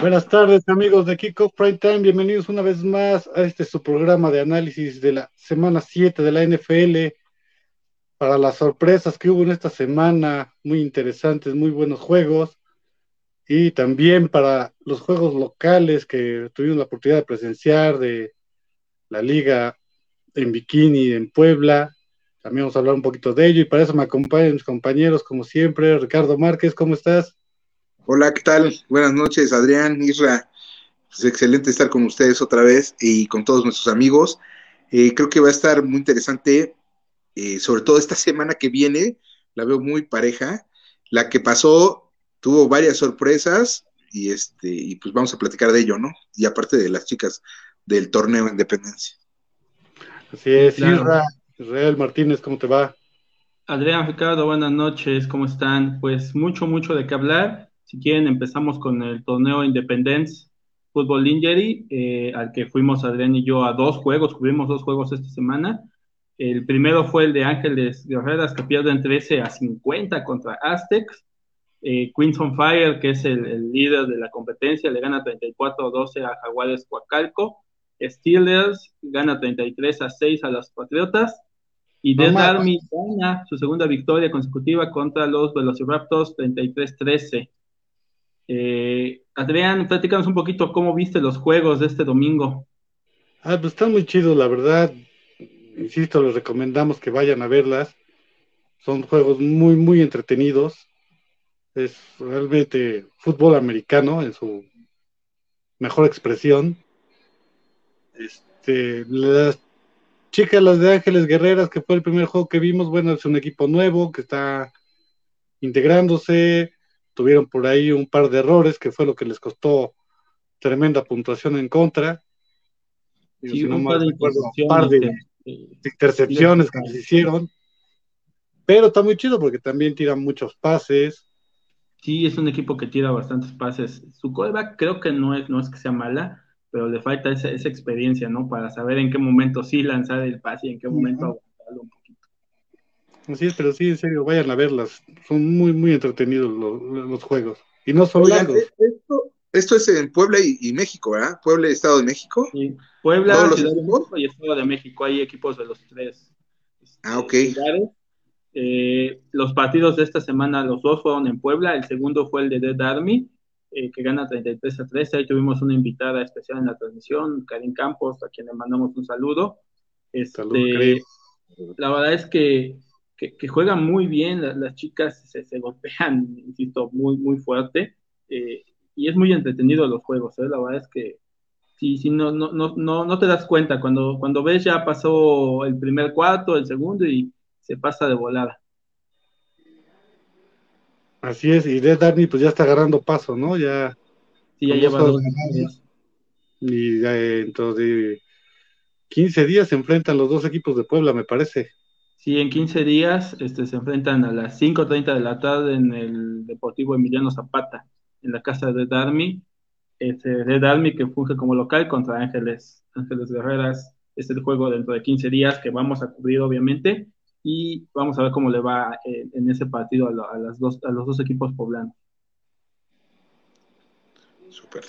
Buenas tardes, amigos de Kickoff Prime Time. Bienvenidos una vez más a este su programa de análisis de la semana 7 de la NFL. Para las sorpresas que hubo en esta semana, muy interesantes, muy buenos juegos. Y también para los juegos locales que tuvimos la oportunidad de presenciar de la liga en Bikini en Puebla. También vamos a hablar un poquito de ello y para eso me acompañan mis compañeros, como siempre. Ricardo Márquez, ¿cómo estás? Hola, ¿qué tal? Buenas noches, Adrián, Isra. Es excelente estar con ustedes otra vez y con todos nuestros amigos. Eh, creo que va a estar muy interesante, eh, sobre todo esta semana que viene, la veo muy pareja. La que pasó tuvo varias sorpresas y este y pues vamos a platicar de ello, ¿no? Y aparte de las chicas del torneo Independencia. Así es, Isra, Israel Martínez, ¿cómo te va? Adrián Ricardo, buenas noches, ¿cómo están? Pues mucho, mucho de qué hablar si quieren, empezamos con el torneo Independence Football Injury, eh, al que fuimos Adrián y yo a dos juegos, cubrimos dos juegos esta semana. El primero fue el de Ángeles Guerreras, que pierden 13 a 50 contra Aztecs. Eh, Queens on Fire, que es el, líder de la competencia, le gana 34-12 a Jaguares Coacalco. Steelers gana 33 a 6 a los Patriotas. Y Dead Army gana su segunda victoria consecutiva contra los Velociraptors 33-13. Eh, Adrián, platícanos un poquito cómo viste los juegos de este domingo. Ah, pues están muy chidos, la verdad. Insisto, les recomendamos que vayan a verlas. Son juegos muy, muy entretenidos. Es realmente fútbol americano en su mejor expresión. Este, las chicas, las de Ángeles Guerreras, que fue el primer juego que vimos, bueno, es un equipo nuevo que está integrándose tuvieron por ahí un par de errores que fue lo que les costó tremenda puntuación en contra. Sí, un, par de intercepciones que les hicieron. Pero está muy chido porque también tiran muchos pases. Sí, es un equipo que tira bastantes pases. Su coreback creo que no es, no es que sea mala, pero le falta esa, esa experiencia, ¿no? Para saber en qué momento sí lanzar el pase y en qué momento aguantarlo un poquito. Así es, pero sí, en serio, vayan a verlas. Son muy, muy entretenidos los, juegos. Y no son largos. Esto, es en Puebla y, México, ¿verdad? Puebla y Estado de México. Sí, Puebla, Ciudad de México y Estado de México. Hay equipos de los tres. Ah, ok. Eh, los partidos de esta semana, los dos fueron en Puebla. El segundo fue el de Dead Army, eh, que gana 33 a 13. Ahí tuvimos una invitada especial en la transmisión, Karin Campos, a quien le mandamos un saludo. Este, la verdad es que que, juegan muy bien, las, chicas se, golpean, insisto, muy, muy fuerte, eh, y es muy entretenido los juegos, ¿eh? la verdad es que si, si no, no, no, no, no te das cuenta, cuando, cuando ves ya pasó el primer cuarto, el segundo, y se pasa de volada. Así es, y de Dani pues ya está agarrando paso, ¿no? Ya. Sí, ya lleva dos Y dentro de 15 días se enfrentan los dos equipos de Puebla, me parece. Sí, en 15 días este, se enfrentan a las 5.30 de la tarde en el Deportivo Emiliano Zapata, en la casa de Darmy. Este, de Darmy que funge como local contra Ángeles, Ángeles Guerreras. Es el juego dentro de 15 días que vamos a cubrir, obviamente, y vamos a ver cómo le va en, ese partido a, las dos, a los dos equipos poblanos. Super.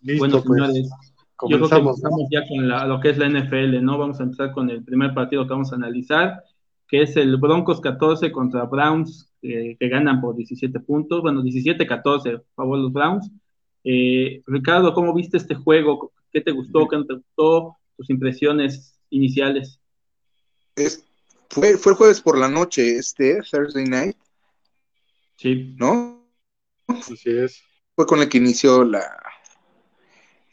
bueno, pues. señores, yo creo que empezamos ya con lo que es la NFL, ¿no? Vamos a empezar con el primer partido que vamos a analizar, que es el Broncos 14 contra Browns, que ganan por 17 puntos, bueno, 17-14, favor los Browns. Eh, Ricardo, ¿cómo viste este juego? ¿Qué te gustó? ¿Qué no te gustó? Tus impresiones iniciales. Es, fue, fue el jueves por la noche, este, Thursday night. Sí. ¿No? Así es. Fue con el que inició la,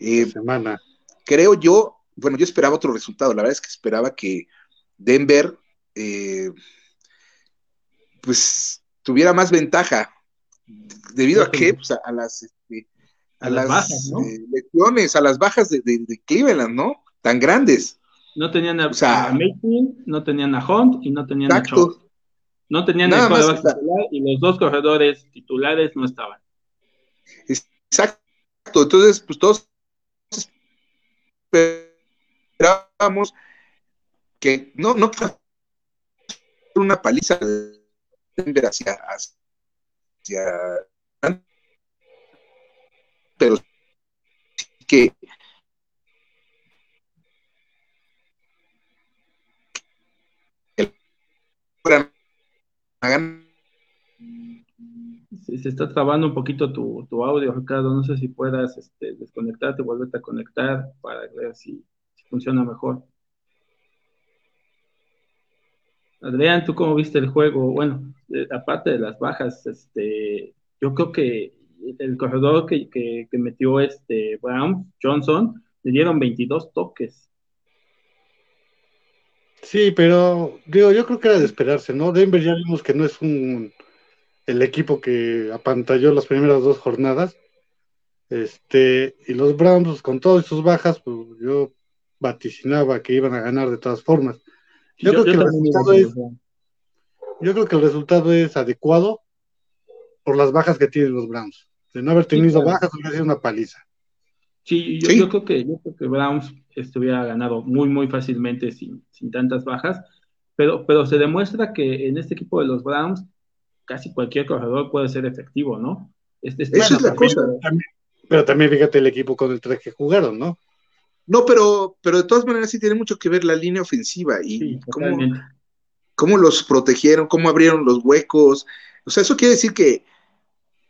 eh, semana. Creo yo, bueno, yo esperaba otro resultado. La verdad es que esperaba que Denver, eh, pues, tuviera más ventaja. Debido a que, pues, a, las, este, a, las, bajas, ¿no? Eh, a las bajas de, Cleveland, ¿no? Tan grandes. No tenían a, o no tenían a Hunt y no tenían a Chop. No tenían a titular y los dos corredores titulares no estaban. Exacto. Entonces, pues todos esperábamos que no, no una paliza hacia, hacia pero que se, está trabando un poquito tu, audio, Ricardo. No sé si puedas este, desconectarte, volverte a conectar para ver si, funciona mejor. Adrián, ¿tú cómo viste el juego? Bueno, aparte de las bajas, este, yo creo que el corredor que, que, metió este Brown, Johnson, le dieron 22 toques. Sí, pero digo, yo creo que era de esperarse, ¿no? Denver ya vimos que no es un el equipo que apantalló las primeras dos jornadas. Este, y los Browns, pues, con todas sus bajas, pues yo vaticinaba que iban a ganar de todas formas. Yo, creo que el resultado es, yo creo que el resultado es adecuado por las bajas que tienen los Browns. De no haber tenido bajas, hubiera sido una paliza. Sí, yo, creo que yo creo que Browns estuviera ganado muy, muy fácilmente sin, sin tantas bajas, pero, pero se demuestra que en este equipo de los Browns casi cualquier corredor puede ser efectivo, ¿no? Este, Eso es la cosa. pero también fíjate el equipo con el tres que jugaron, ¿no? No, pero, pero de todas maneras sí tiene mucho que ver la línea ofensiva y cómo, cómo, los protegieron, cómo abrieron los huecos. O sea, eso quiere decir que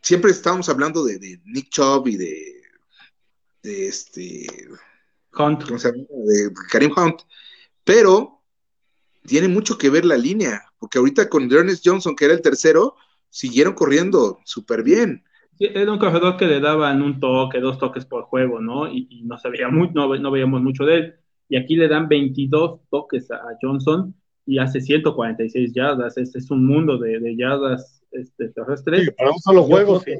siempre estábamos hablando de, Nick Chubb y de, de este Hunt. ¿cómo se llama? De Karim Hunt, pero tiene mucho que ver la línea, porque ahorita con Ernest Johnson, que era el tercero, siguieron corriendo súper bien. era un corredor que le daban un toque, dos toques por juego, ¿no? Y, no, sabía no, no, veíamos mucho de él. Y aquí le dan 22 toques a, Johnson y hace 146 yardas. Este es un mundo de, yardas este, terrestres. Sí, para un solo juego, sí.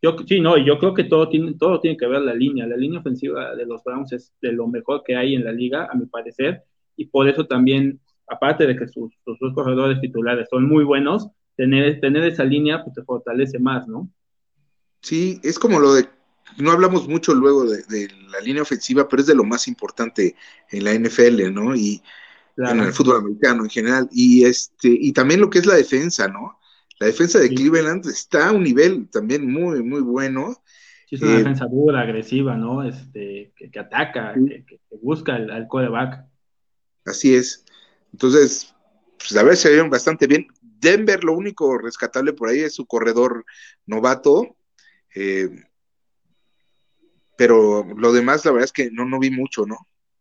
Yo, sí, no, y yo creo que todo tiene, todo tiene que ver la línea. La línea ofensiva de los Browns es de lo mejor que hay en la liga, a mi parecer, y por eso también aparte de que sus, dos corredores titulares son muy buenos, tener, tener esa línea pues, te fortalece más, ¿no? Sí, es como lo de, no hablamos mucho luego de, la línea ofensiva, pero es de lo más importante en la NFL, ¿no? Y en el fútbol americano en general. Y este, y también lo que es la defensa, ¿no? La defensa de Cleveland está a un nivel también muy, muy bueno. Sí, es una eh, defensa dura, agresiva, ¿no? Este, que, ataca, que, busca al, al quarterback. Así es. Entonces, pues a ver, se vieron bastante bien. Denver, lo único rescatable por ahí es su corredor novato. Eh, pero lo demás, la verdad es que no, no vi mucho, ¿no?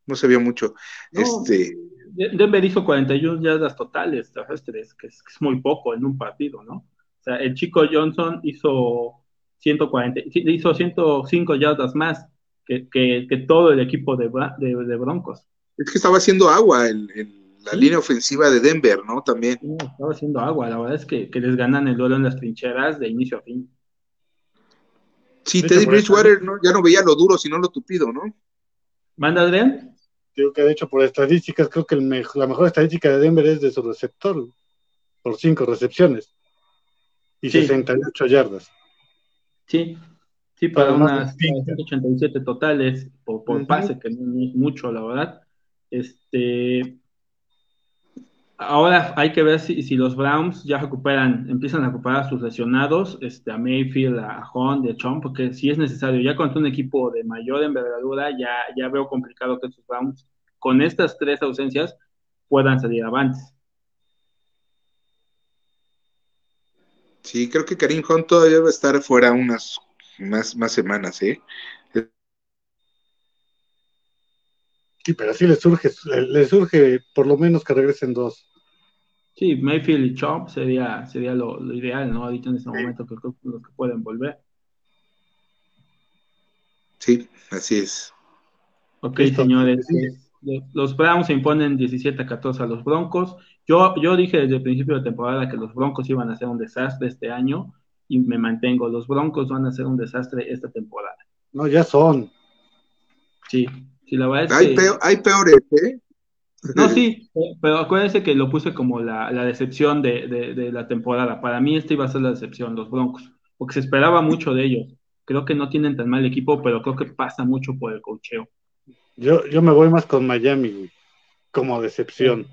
No se vio mucho. este... Denver hizo 41 yardas totales terrestres, que es, muy poco en un partido, ¿no? O sea, el chico Johnson hizo 140, hizo 105 yardas más que, que, todo el equipo de, de, Broncos. Es que estaba haciendo agua el la línea ofensiva de Denver, ¿no? También. estaba haciendo agua, la verdad es que, les ganan el duelo en las trincheras de inicio a fin. Sí, Teddy Bridgewater ya no veía lo duro, sino lo tupido, ¿no? ¿Manda Adrián? Digo que de hecho por estadísticas, creo que la mejor estadística de Denver es de su receptor, por cinco recepciones y 68 yardas. Sí, sí, para unas 187 totales por, por pase, que no es mucho, la verdad. Este, Ahora hay que ver si, los Browns ya recuperan, empiezan a recuperar a sus lesionados, este, a Mayfield, a Hunt, a Chomp, porque si es necesario, ya con un equipo de mayor envergadura, ya, ya veo complicado que estos Browns, con estas tres ausencias, puedan salir avantes. Sí, creo que Karim Hunt todavía va a estar fuera unas más, más semanas, ¿eh? Sí, pero así le surge, le surge por lo menos que regresen dos. Sí, Mayfield y Chop sería, sería lo, ideal, ¿no? Ahorita en este momento que creo que los que pueden volver. Sí, así es. Ok, señores. Los Browns se imponen 17 a 14 a los Broncos. Yo, yo dije desde el principio de temporada que los Broncos iban a ser un desastre este año y me mantengo. Los Broncos van a ser un desastre esta temporada. No, ya son. Sí, sí, la verdad es hay que... hay peores, ¿eh? No, sí, pero acuérdense que lo puse como la, decepción de, la temporada. Para mí esta iba a ser la decepción, los Broncos, porque se esperaba mucho de ellos. Creo que no tienen tan mal equipo, pero creo que pasa mucho por el cocheo. Yo, yo me voy más con Miami, como decepción.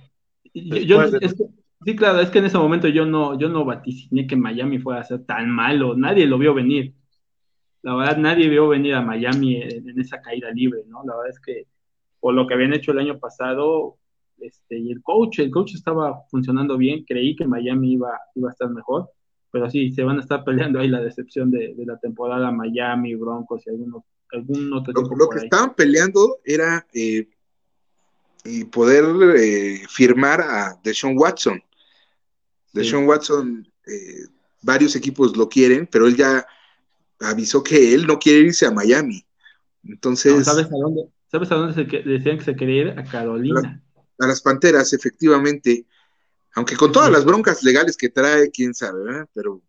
sí, claro, es que en ese momento yo no, yo no vaticiné que Miami fuera a ser tan malo, nadie lo vio venir. La verdad nadie vio venir a Miami en, esa caída libre, ¿no? La verdad es que por lo que habían hecho el año pasado, este, y el coach, el coach estaba funcionando bien, creí que Miami iba, iba a estar mejor, pero sí, se van a estar peleando ahí la decepción de, la temporada Miami, Broncos y algunos, algún otro Lo, lo que estaban peleando era eh, poder eh, firmar a Deshaun Watson. Deshaun Watson, eh, varios equipos lo quieren, pero él ya avisó que él no quiere irse a Miami. Entonces. ¿Sabes a dónde, ¿sabes a dónde se, decían que se quería ir? A Carolina. A, las Panteras, efectivamente. Aunque con todas las broncas legales que trae, quién sabe, ¿verdad? Pero.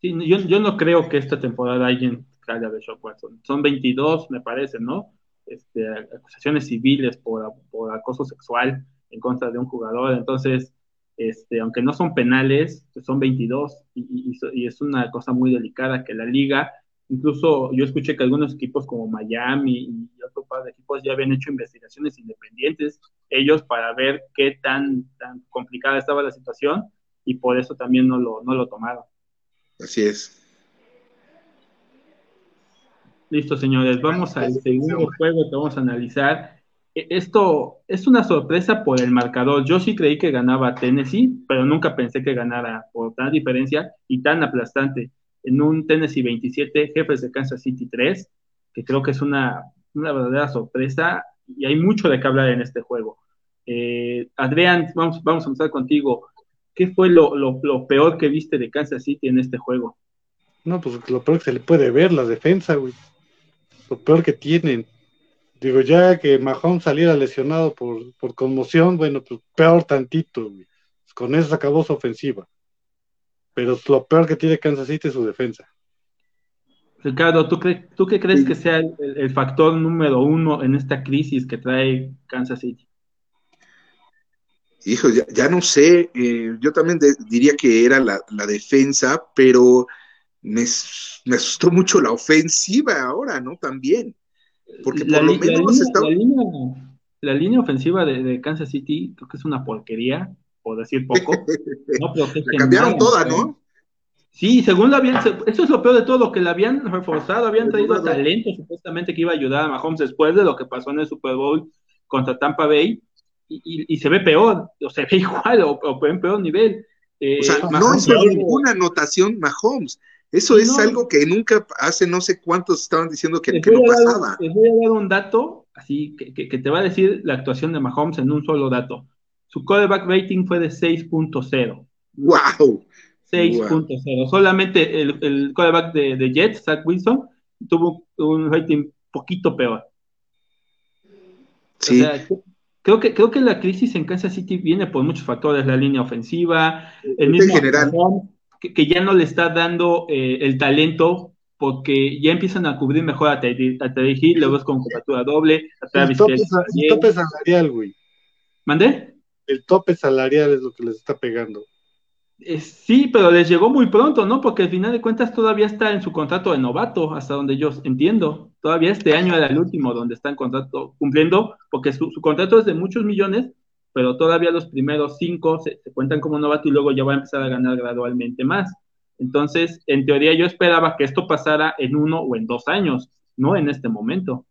Sí, yo, yo no creo que esta temporada alguien caiga de Deshaun Watson. Son 22, me parece, ¿no? Este, acusaciones civiles por, por acoso sexual en contra de un jugador. Entonces, este, aunque no son penales, pues son 22 y, es una cosa muy delicada que la liga, incluso yo escuché que algunos equipos como Miami y otro par de equipos ya habían hecho investigaciones independientes ellos para ver qué tan, tan complicada estaba la situación y por eso también no lo, no lo tomaron. Así es. Listo, señores, vamos al segundo juego que vamos a analizar. E, esto es una sorpresa por el marcador. Yo sí creí que ganaba Tennessee, pero nunca pensé que ganara por tan diferencia y tan aplastante. En un Tennessee 27, jefes de Kansas City 3, que creo que es una, verdadera sorpresa y hay mucho de qué hablar en este juego. Eh, Adrián, vamos, vamos a empezar contigo. ¿Qué fue lo, peor que viste de Kansas City en este juego? No, pues lo peor que se le puede ver, la defensa, güey lo peor que tienen. Digo, ya que Mahomes saliera lesionado por, por conmoción, bueno, pues peor tantito, con eso acabó su ofensiva. Pero lo peor que tiene Kansas City es su defensa. Ricardo, ¿tú, ¿tú qué crees que sea el, factor número uno en esta crisis que trae Kansas City? Hijo, ya, no sé, eh, yo también diría que era la, la defensa, pero me, asustó mucho la ofensiva ahora, ¿no? También. Porque por lo menos la línea, ofensiva de, Kansas City creo que es una porquería, por decir poco. No cambiaron toda, ¿no? Sí, según la habían, eso es lo peor de todo, que la habían reforzado, habían traído talento supuestamente que iba a ayudar a Mahomes después de lo que pasó en el Super Bowl contra Tampa Bay, y, se ve peor, o se ve igual, o, en peor nivel. o sea, eh, no hizo ninguna anotación Mahomes, eso es algo que nunca hace no sé cuántos estaban diciendo que, no pasaba. Les voy a dar un dato, así que, te va a decir la actuación de Mahomes en un solo dato. Su quarterback rating fue de 6.0. ¡Wow! 6.0. Solamente el, el quarterback de, Jets, Zach Wilson, tuvo un rating poquito peor. Sí. creo que, creo que la crisis en Kansas City viene por muchos factores, la línea ofensiva, el mismo general que, ya no le está dando eh, el talento porque ya empiezan a cubrir mejor a Teddy Hill, luego es con cobertura doble, a Travis el, tope, salarial, güey. ¿Mandé? El tope salarial es lo que les está pegando. Eh, sí, pero les llegó muy pronto, ¿no? Porque al final de cuentas todavía está en su contrato de novato, hasta donde yo entiendo. Todavía este año era el último donde está en contrato cumpliendo, porque su contrato es de muchos millones, pero todavía los primeros cinco se, cuentan como novato y luego ya va a empezar a ganar gradualmente más. Entonces, en teoría yo esperaba que esto pasara en uno o en dos años, no en este momento.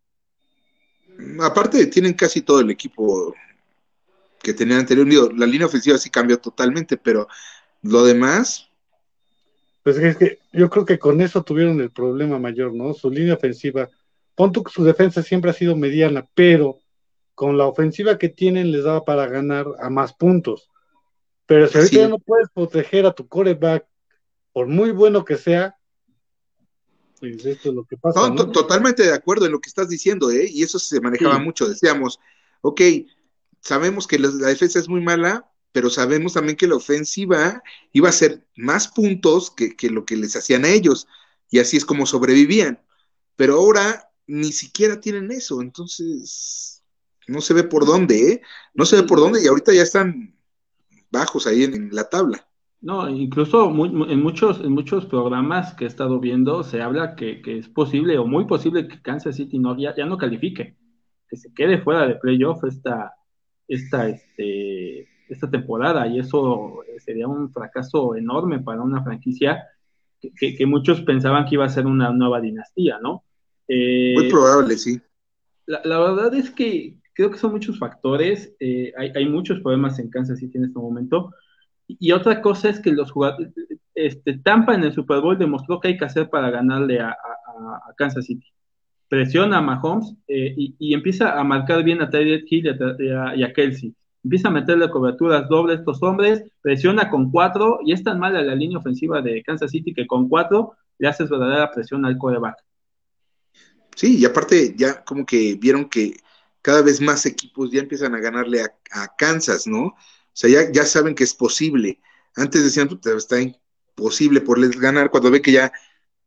Aparte, tienen casi todo el equipo que tenían anterior. La línea ofensiva sí cambió totalmente, pero lo demás. Pues es que yo creo que con eso tuvieron el problema mayor, ¿no? Su línea ofensiva. Ponto que su defensa siempre ha sido mediana, pero con la ofensiva que tienen les daba para ganar a más puntos. Pero si ahorita ya no puedes proteger a tu coreback, por muy bueno que sea, pues esto es lo que pasa. Totalmente de acuerdo en lo que estás diciendo, ¿eh? Y eso se manejaba mucho. Decíamos, ok, sabemos que la, defensa es muy mala, pero sabemos también que la ofensiva iba a hacer más puntos que, que lo que les hacían a ellos. Y así es como sobrevivían. Pero ahora ni siquiera tienen eso. Entonces, no se ve por dónde, ¿eh? No se ve por dónde y ahorita ya están bajos ahí en, la tabla. No, incluso en, muchos, en muchos programas que he estado viendo se habla que, es posible o muy posible que Kansas City no, ya, no califique, que se quede fuera de playoff esta, esta, este, esta temporada y eso sería un fracaso enorme para una franquicia que, muchos pensaban que iba a ser una nueva dinastía, ¿no? Eh, Muy probable, sí. La, verdad es que creo que son muchos factores, eh, hay, muchos problemas en Kansas City en este momento, y, otra cosa es que los jugadores, este, Tampa en el Super Bowl demostró que hay que hacer para ganarle a, Kansas City. Presiona a Mahomes eh, y, empieza a marcar bien a Tyreek Hill y a, Kelsey. Empieza a meterle coberturas dobles a estos hombres, presiona con cuatro y es tan mala la línea ofensiva de Kansas City que con cuatro le haces verdadera presión al coreback. Sí, y aparte ya como que vieron que cada vez más equipos ya empiezan a ganarle a, Kansas, ¿no? O sea, ya, ya saben que es posible. Antes decían, está imposible por les ganar, cuando ve que ya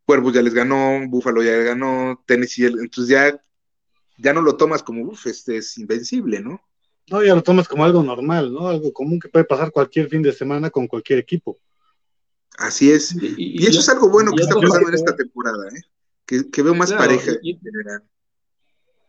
Cuervos ya les ganó, Búfalo ya les ganó, Tennessee, entonces ya, ya no lo tomas como, uff, este es invencible, ¿no? No, ya lo tomas como algo normal, ¿no? Algo común que puede pasar cualquier fin de semana con cualquier equipo. Así es. Y, eso es algo bueno que está pasando en esta temporada, ¿eh? Que, veo más pareja en general.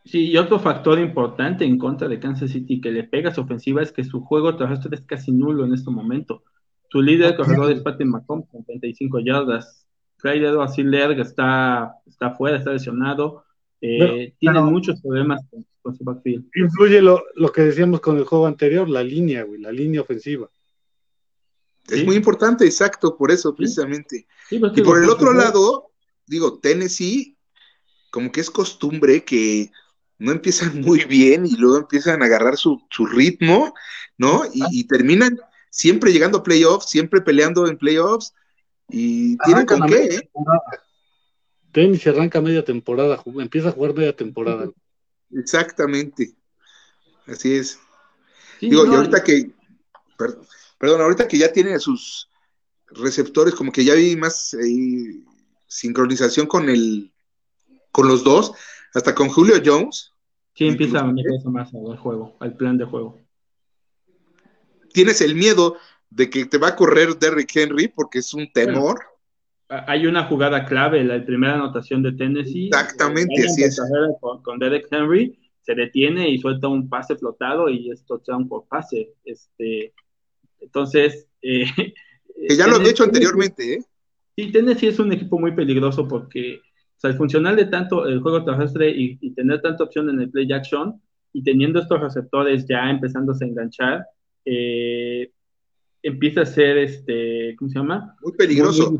Sí, y otro factor importante en contra de Kansas City que le pega a su ofensiva es que su juego terrestre es casi nulo en este momento. Su líder corredor es Patty Macomb con 35 yardas. Craig Edwards está, está fuera, está lesionado. Eh, tiene muchos problemas con, su backfield. Influye lo, que decíamos con el juego anterior, la línea, güey, la línea ofensiva. Es muy importante, exacto, por eso precisamente. Pues y por el otro lado, digo, Tennessee, como que es costumbre que no empiezan muy bien y luego empiezan a agarrar su, ritmo, ¿no? Y, terminan siempre llegando a playoffs, siempre peleando en playoffs y tienen con qué. ¿eh? Tenis arranca media temporada, empieza a jugar media temporada. Exactamente, así es. Digo, y ahorita que, perdón, ahorita que ya tiene sus receptores, como que ya vi más eh, sincronización con el, con los dos, hasta con Julio Jones. Sí, empieza a meterse más al juego, al plan de juego. Tienes el miedo de que te va a correr Derrick Henry porque es un temor. hay una jugada clave, la primera anotación de Tennessee. Exactamente, así es. Con, Derrick Henry se detiene y suelta un pase flotado y es touchdown por pase. Este, entonces. Eh, que ya lo había hecho anteriormente, ¿eh? Sí, Tennessee es un equipo muy peligroso porque o sea, el funcional de tanto el juego terrestre y, tener tanta opción en el play action y teniendo estos receptores ya empezándose a enganchar, eh, empieza a ser, este, ¿cómo se llama? Muy peligroso.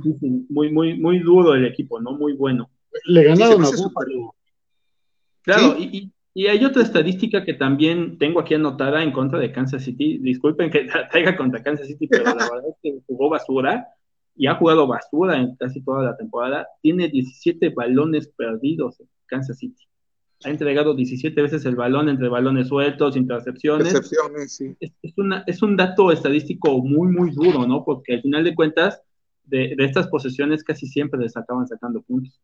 Muy, muy, muy, duro el equipo, ¿no? Muy bueno. Le ganaron a Claro, y, y, hay otra estadística que también tengo aquí anotada en contra de Kansas City. Disculpen que traiga contra Kansas City, pero la verdad es que jugó basura y ha jugado basura en casi toda la temporada, tiene 17 balones perdidos en Kansas City. Ha entregado 17 veces el balón entre balones sueltos, intercepciones. sí. es, una, es un dato estadístico muy, muy duro, ¿no? Porque al final de cuentas, de, estas posesiones casi siempre les acaban sacando puntos.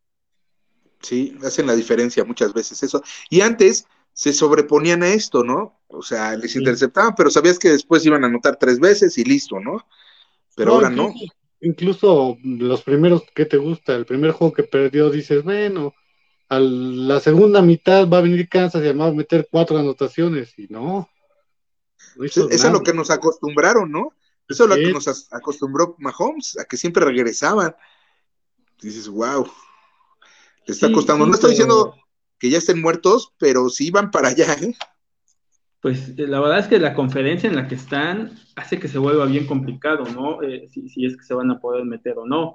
Sí, hacen la diferencia muchas veces eso. Y antes se sobreponían a esto, ¿no? O sea, les interceptaban, pero sabías que después iban a anotar tres veces y listo, ¿no? Pero ahora no incluso los primeros que te gusta, el primer juego que perdió, dices, bueno, a la segunda mitad va a venir Kansas y va a meter cuatro anotaciones, y no. eso es lo que nos acostumbraron, ¿no? Eso es lo que nos acostumbró Mahomes, a que siempre regresaban. Dices, wow, le está costando. no estoy diciendo que ya estén muertos, pero sí van para allá, ¿eh? pues eh, la verdad es que la conferencia en la que están hace que se vuelva bien complicado, ¿no? Eh, si, es que se van a poder meter o no.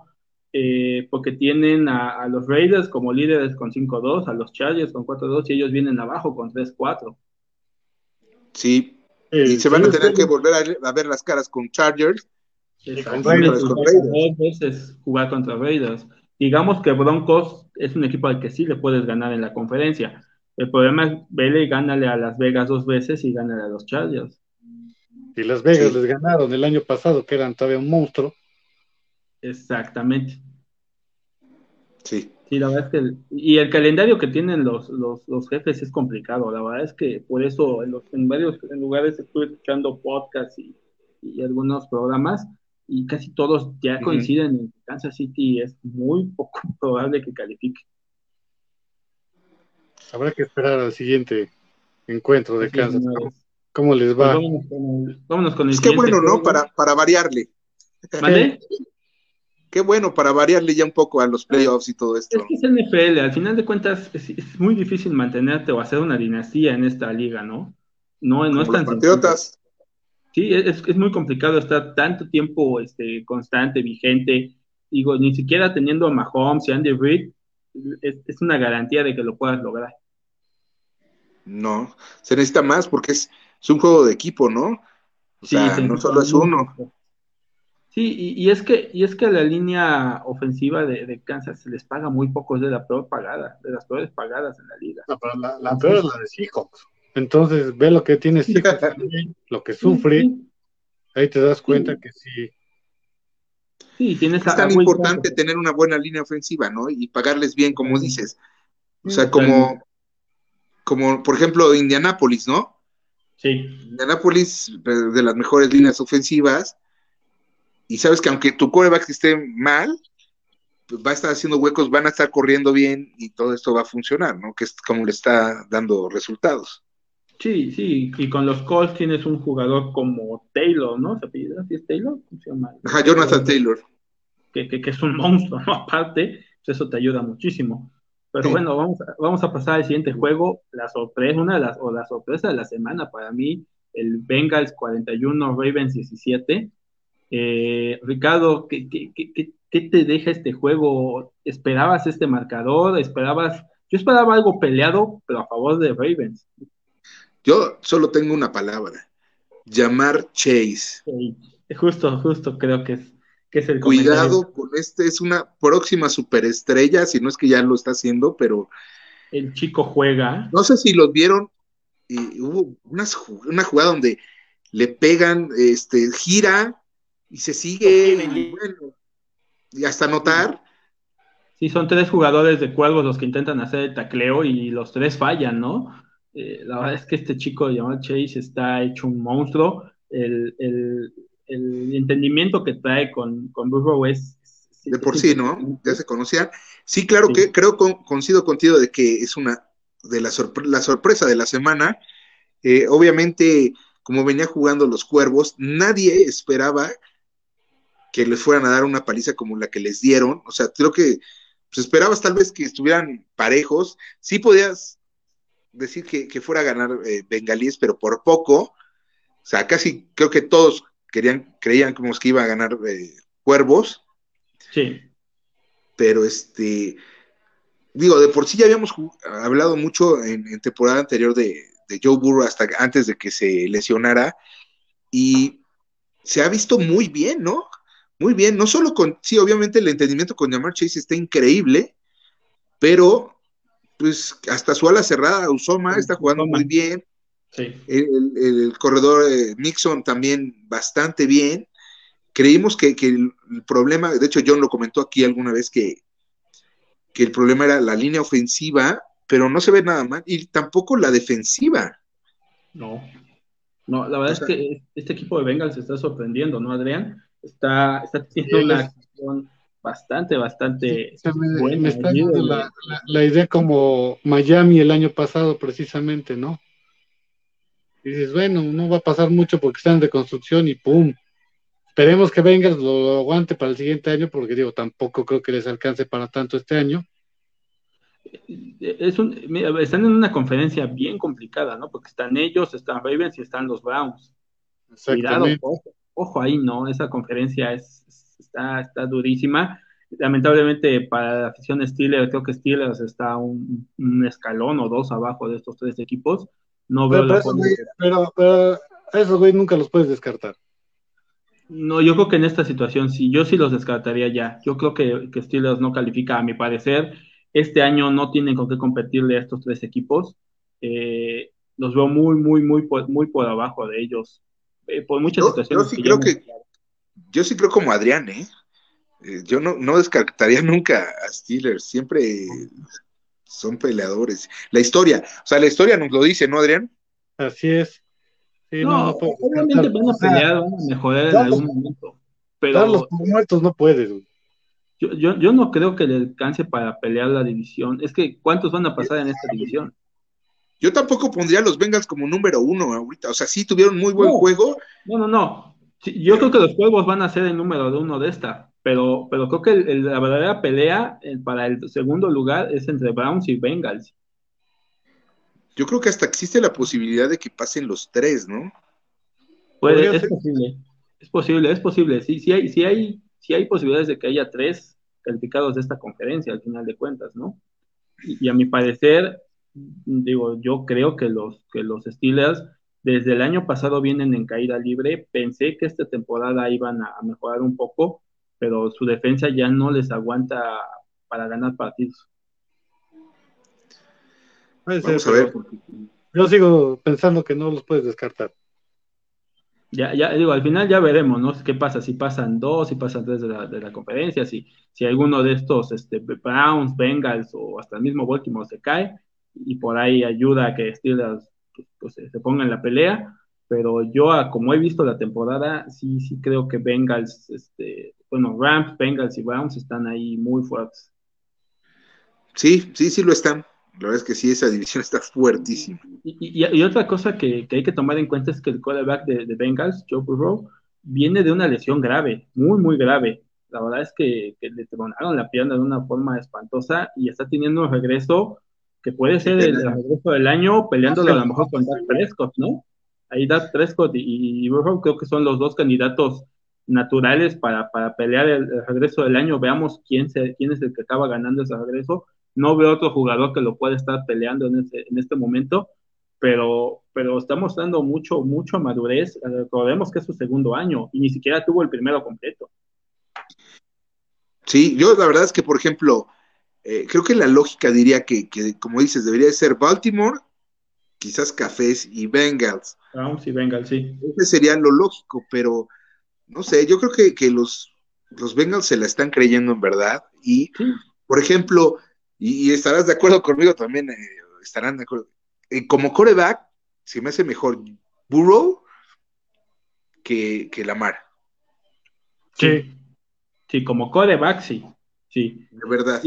Eh, porque tienen a, los Raiders como líderes con 5-2, a los Chargers con 4-2 y ellos vienen abajo con 3-4. Sí, y se van a tener que volver a, ver las caras con Chargers. Con Raiders, con Raiders. Dos veces jugar contra Raiders. Digamos que Broncos es un equipo al que sí le puedes ganar en la conferencia el problema es, vele y gánale a Las Vegas dos veces y gánale a los Chargers. Y Las Vegas les ganaron el año pasado, que eran todavía un monstruo. Exactamente. Sí. Sí, la verdad es que. y el calendario que tienen los, los, jefes es complicado. La verdad es que por eso en, los, en varios lugares estuve escuchando podcasts y, algunos programas y casi todos ya coinciden en que Kansas City es muy poco probable que califique. Habrá que esperar al siguiente encuentro de Kansas. ¿Cómo, les va? Pues vámonos, con el, es que bueno, ¿no? Para, para variarle. ¿Vale? qué bueno para variarle ya un poco a los playoffs y todo esto. Es que es NFL, al final de cuentas es, muy difícil mantenerte o hacer una dinastía en esta liga, ¿no? No, no es tan Patriotas. Sí, es, es, muy complicado estar tanto tiempo este, constante, vigente. Digo, ni siquiera teniendo a Mahomes y Andy Reid, es, es una garantía de que lo puedas lograr. No, se necesita más porque es, es un juego de equipo, ¿no? O sea, no solo es uno. Sí, y, es que, y es que la línea ofensiva de, Kansas se les paga muy poco, es de la peor pagada, de las peores pagadas en la liga. No, pero la, peor es la de Seahawks. Entonces, ve lo que tiene Seahawks, lo que sufre, ahí te das cuenta que sí. Sí, tienes es tan importante tener una buena línea ofensiva, ¿no? Y pagarles bien, como dices. O sea, como, como por ejemplo, Indianápolis, ¿no? Sí. Indianápolis, de las mejores líneas ofensivas, y sabes que aunque tu coreback esté mal, pues va a estar haciendo huecos, van a estar corriendo bien y todo esto va a funcionar, ¿no? Que es como le está dando resultados. Sí, sí, y con los Colts tienes un jugador como Taylor, ¿no? ¿Se pide así es Taylor? ¿Cómo se llama? Ajá, Jonathan Taylor. Que, que, que, es un monstruo, ¿no? Aparte, pues eso te ayuda muchísimo. Pero bueno, vamos a, vamos a pasar al siguiente juego. La sorpresa, una de las, o la sorpresa de la semana para mí, el Bengals 41, Ravens 17. Eh, Ricardo, ¿qué, te deja este juego? ¿Esperabas este marcador? ¿Esperabas? Yo esperaba algo peleado, pero a favor de Ravens. Yo solo tengo una palabra, llamar Chase. justo, justo creo que es, que es el Cuidado con este, es una próxima superestrella, si no es que ya lo está haciendo, pero... El chico juega. No sé si los vieron, y hubo una jugada donde le pegan, este, gira, y se sigue, y, bueno, y hasta notar. Sí, son tres jugadores de cuervos los que intentan hacer el tacleo y los tres fallan, ¿no? Eh, la verdad es que este chico llamado Chase está hecho un monstruo. El, el, el entendimiento que trae con, con Burrow es... de por sí, ¿no? Ya se conocían. Sí, claro que creo, con, coincido contigo de que es una de la, la sorpresa de la semana. Eh, obviamente, como venía jugando los cuervos, nadie esperaba que les fueran a dar una paliza como la que les dieron. O sea, creo que pues, esperabas tal vez que estuvieran parejos. Sí podías decir que, fuera a ganar eh, Bengalíes, pero por poco. O sea, casi creo que todos querían, creían como que iba a ganar eh, Cuervos. Sí. Pero este, digo, de por sí ya habíamos hablado mucho en, temporada anterior de, de Joe Burrow hasta antes de que se lesionara. Y se ha visto muy bien, ¿no? Muy bien, no solo con, sí, obviamente el entendimiento con Jamar Chase está increíble, pero pues hasta su ala cerrada, Usoma, está jugando muy bien. Sí. El, corredor eh, Nixon también bastante bien. Creímos que, el, problema, de hecho John lo comentó aquí alguna vez que, que el problema era la línea ofensiva, pero no se ve nada mal, y tampoco la defensiva. No, no, la verdad es que este equipo de Bengals se está sorprendiendo, ¿no, Adrián? Está, está teniendo una acción bastante, bastante buena. Me está dando la, la, idea como Miami el año pasado, precisamente, ¿no? Y dices, bueno, no va a pasar mucho porque están en reconstrucción y ¡pum! Esperemos que vengas, lo aguante para el siguiente año, porque digo, tampoco creo que les alcance para tanto este año. Es un, están en una conferencia bien complicada, ¿no? Porque están ellos, están Ravens y están los Browns. Cuidado, ojo ahí, ¿no? Esa conferencia es, está, está durísima. Lamentablemente para la afición Steelers, creo que Steelers está un, escalón o dos abajo de estos tres equipos. No veo pero, la pero, esos güey nunca los puedes descartar. No, yo creo que en esta situación sí, yo sí los descartaría ya. Yo creo que, que Steelers no califica, a mi parecer. Este año no tienen con qué competirle a estos tres equipos. Eh, los veo muy, muy, muy, muy por abajo de ellos. Eh, por muchas yo, situaciones. Yo sí creo que, yo sí creo como Adrián, ¿eh? ¿eh? yo no, no descartaría nunca a Steelers, siempre son peleadores. La historia, o sea, la historia nos lo dice, ¿no, Adrián? Así es. no, obviamente van a pelear, van a mejorar en algún momento. Pero los muertos no puedes. Yo, yo, yo no creo que le alcance para pelear la división. Es que, ¿cuántos van a pasar en esta división? Yo tampoco pondría a los Bengals como número uno ahorita. O sea, sí tuvieron muy buen juego. No, no, no. yo creo que los juegos van a ser el número de uno de esta. pero, pero creo que la verdadera pelea eh, para el segundo lugar es entre Browns y Bengals. Yo creo que hasta existe la posibilidad de que pasen los tres, ¿no? Puede, es posible, es posible, es posible. Sí, sí hay, sí hay, sí hay posibilidades de que haya tres calificados de esta conferencia al final de cuentas, ¿no? Y, y a mi parecer, digo, yo creo que los, que los Steelers desde el año pasado vienen en caída libre. Pensé que esta temporada iban a, mejorar un poco, pero su defensa ya no les aguanta para ganar partidos. Vamos a ver. Yo sigo pensando que no los puedes descartar. Ya, ya digo, al final ya veremos, ¿no? ¿Qué pasa? Si pasan dos, si pasan tres de la, conferencia, si, si alguno de estos este, Browns, Bengals o hasta el mismo Baltimore se cae y por ahí ayuda a que Steelers pues, se ponga en la pelea, pero yo, como he visto la temporada, sí, sí creo que Bengals, este, bueno, Rams, Bengals y Browns están ahí muy fuertes. Sí, sí, sí lo están. La verdad es que sí, esa división está fuertísima. Y, otra cosa que, hay que tomar en cuenta es que el quarterback de, de, Bengals, Joe Burrow, viene de una lesión grave, muy, muy grave. La verdad es que, le tronaron la pierna de una forma espantosa y está teniendo un regreso que puede ser el, regreso del año peleándolo a lo mejor con Dak Prescott, ¿no? Ahí Dak Prescott y, y creo que son los dos candidatos naturales para, para pelear el, regreso del año. Veamos quién, se, quién es el que acaba ganando ese regreso. No veo otro jugador que lo pueda estar peleando en, ese, en este momento, pero, pero está mostrando mucho, mucho madurez. Recordemos que es su segundo año y ni siquiera tuvo el primero completo. Sí, yo la verdad es que, por ejemplo, eh, creo que la lógica diría que, como dices, debería ser Baltimore, quizás Cafés y Bengals. Browns y Bengals, sí. Ese sería lo lógico, pero no sé, yo creo que, los, los Bengals se la están creyendo en verdad. Y, por ejemplo, y, estarás de acuerdo conmigo también, eh, estarán de acuerdo. Eh, como coreback, se me hace mejor Burrow que, que Lamar. Sí. Sí, como coreback, sí. Sí. De verdad.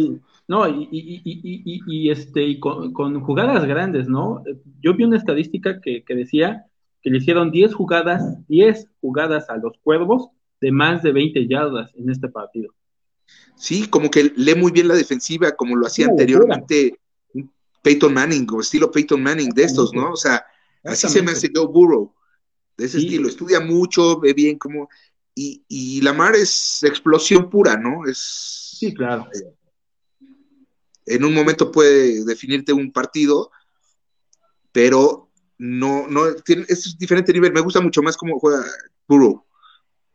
No, y, y, y, y, este, y con, jugadas grandes, ¿no? Yo vi una estadística que, decía que le hicieron 10 jugadas, 10 jugadas a los cuervos de más de 20 yardas en este partido. Sí, como que lee muy bien la defensiva, como lo hacía anteriormente Peyton Manning, o estilo Peyton Manning de estos, ¿no? O sea, así se me hace Joe Burrow, de ese estilo, estudia mucho, ve bien cómo, y, y Lamar es explosión pura, ¿no? Es... Sí, claro en un momento puede definirte un partido, pero no, no, tiene, es diferente nivel. Me gusta mucho más cómo juega Burrow.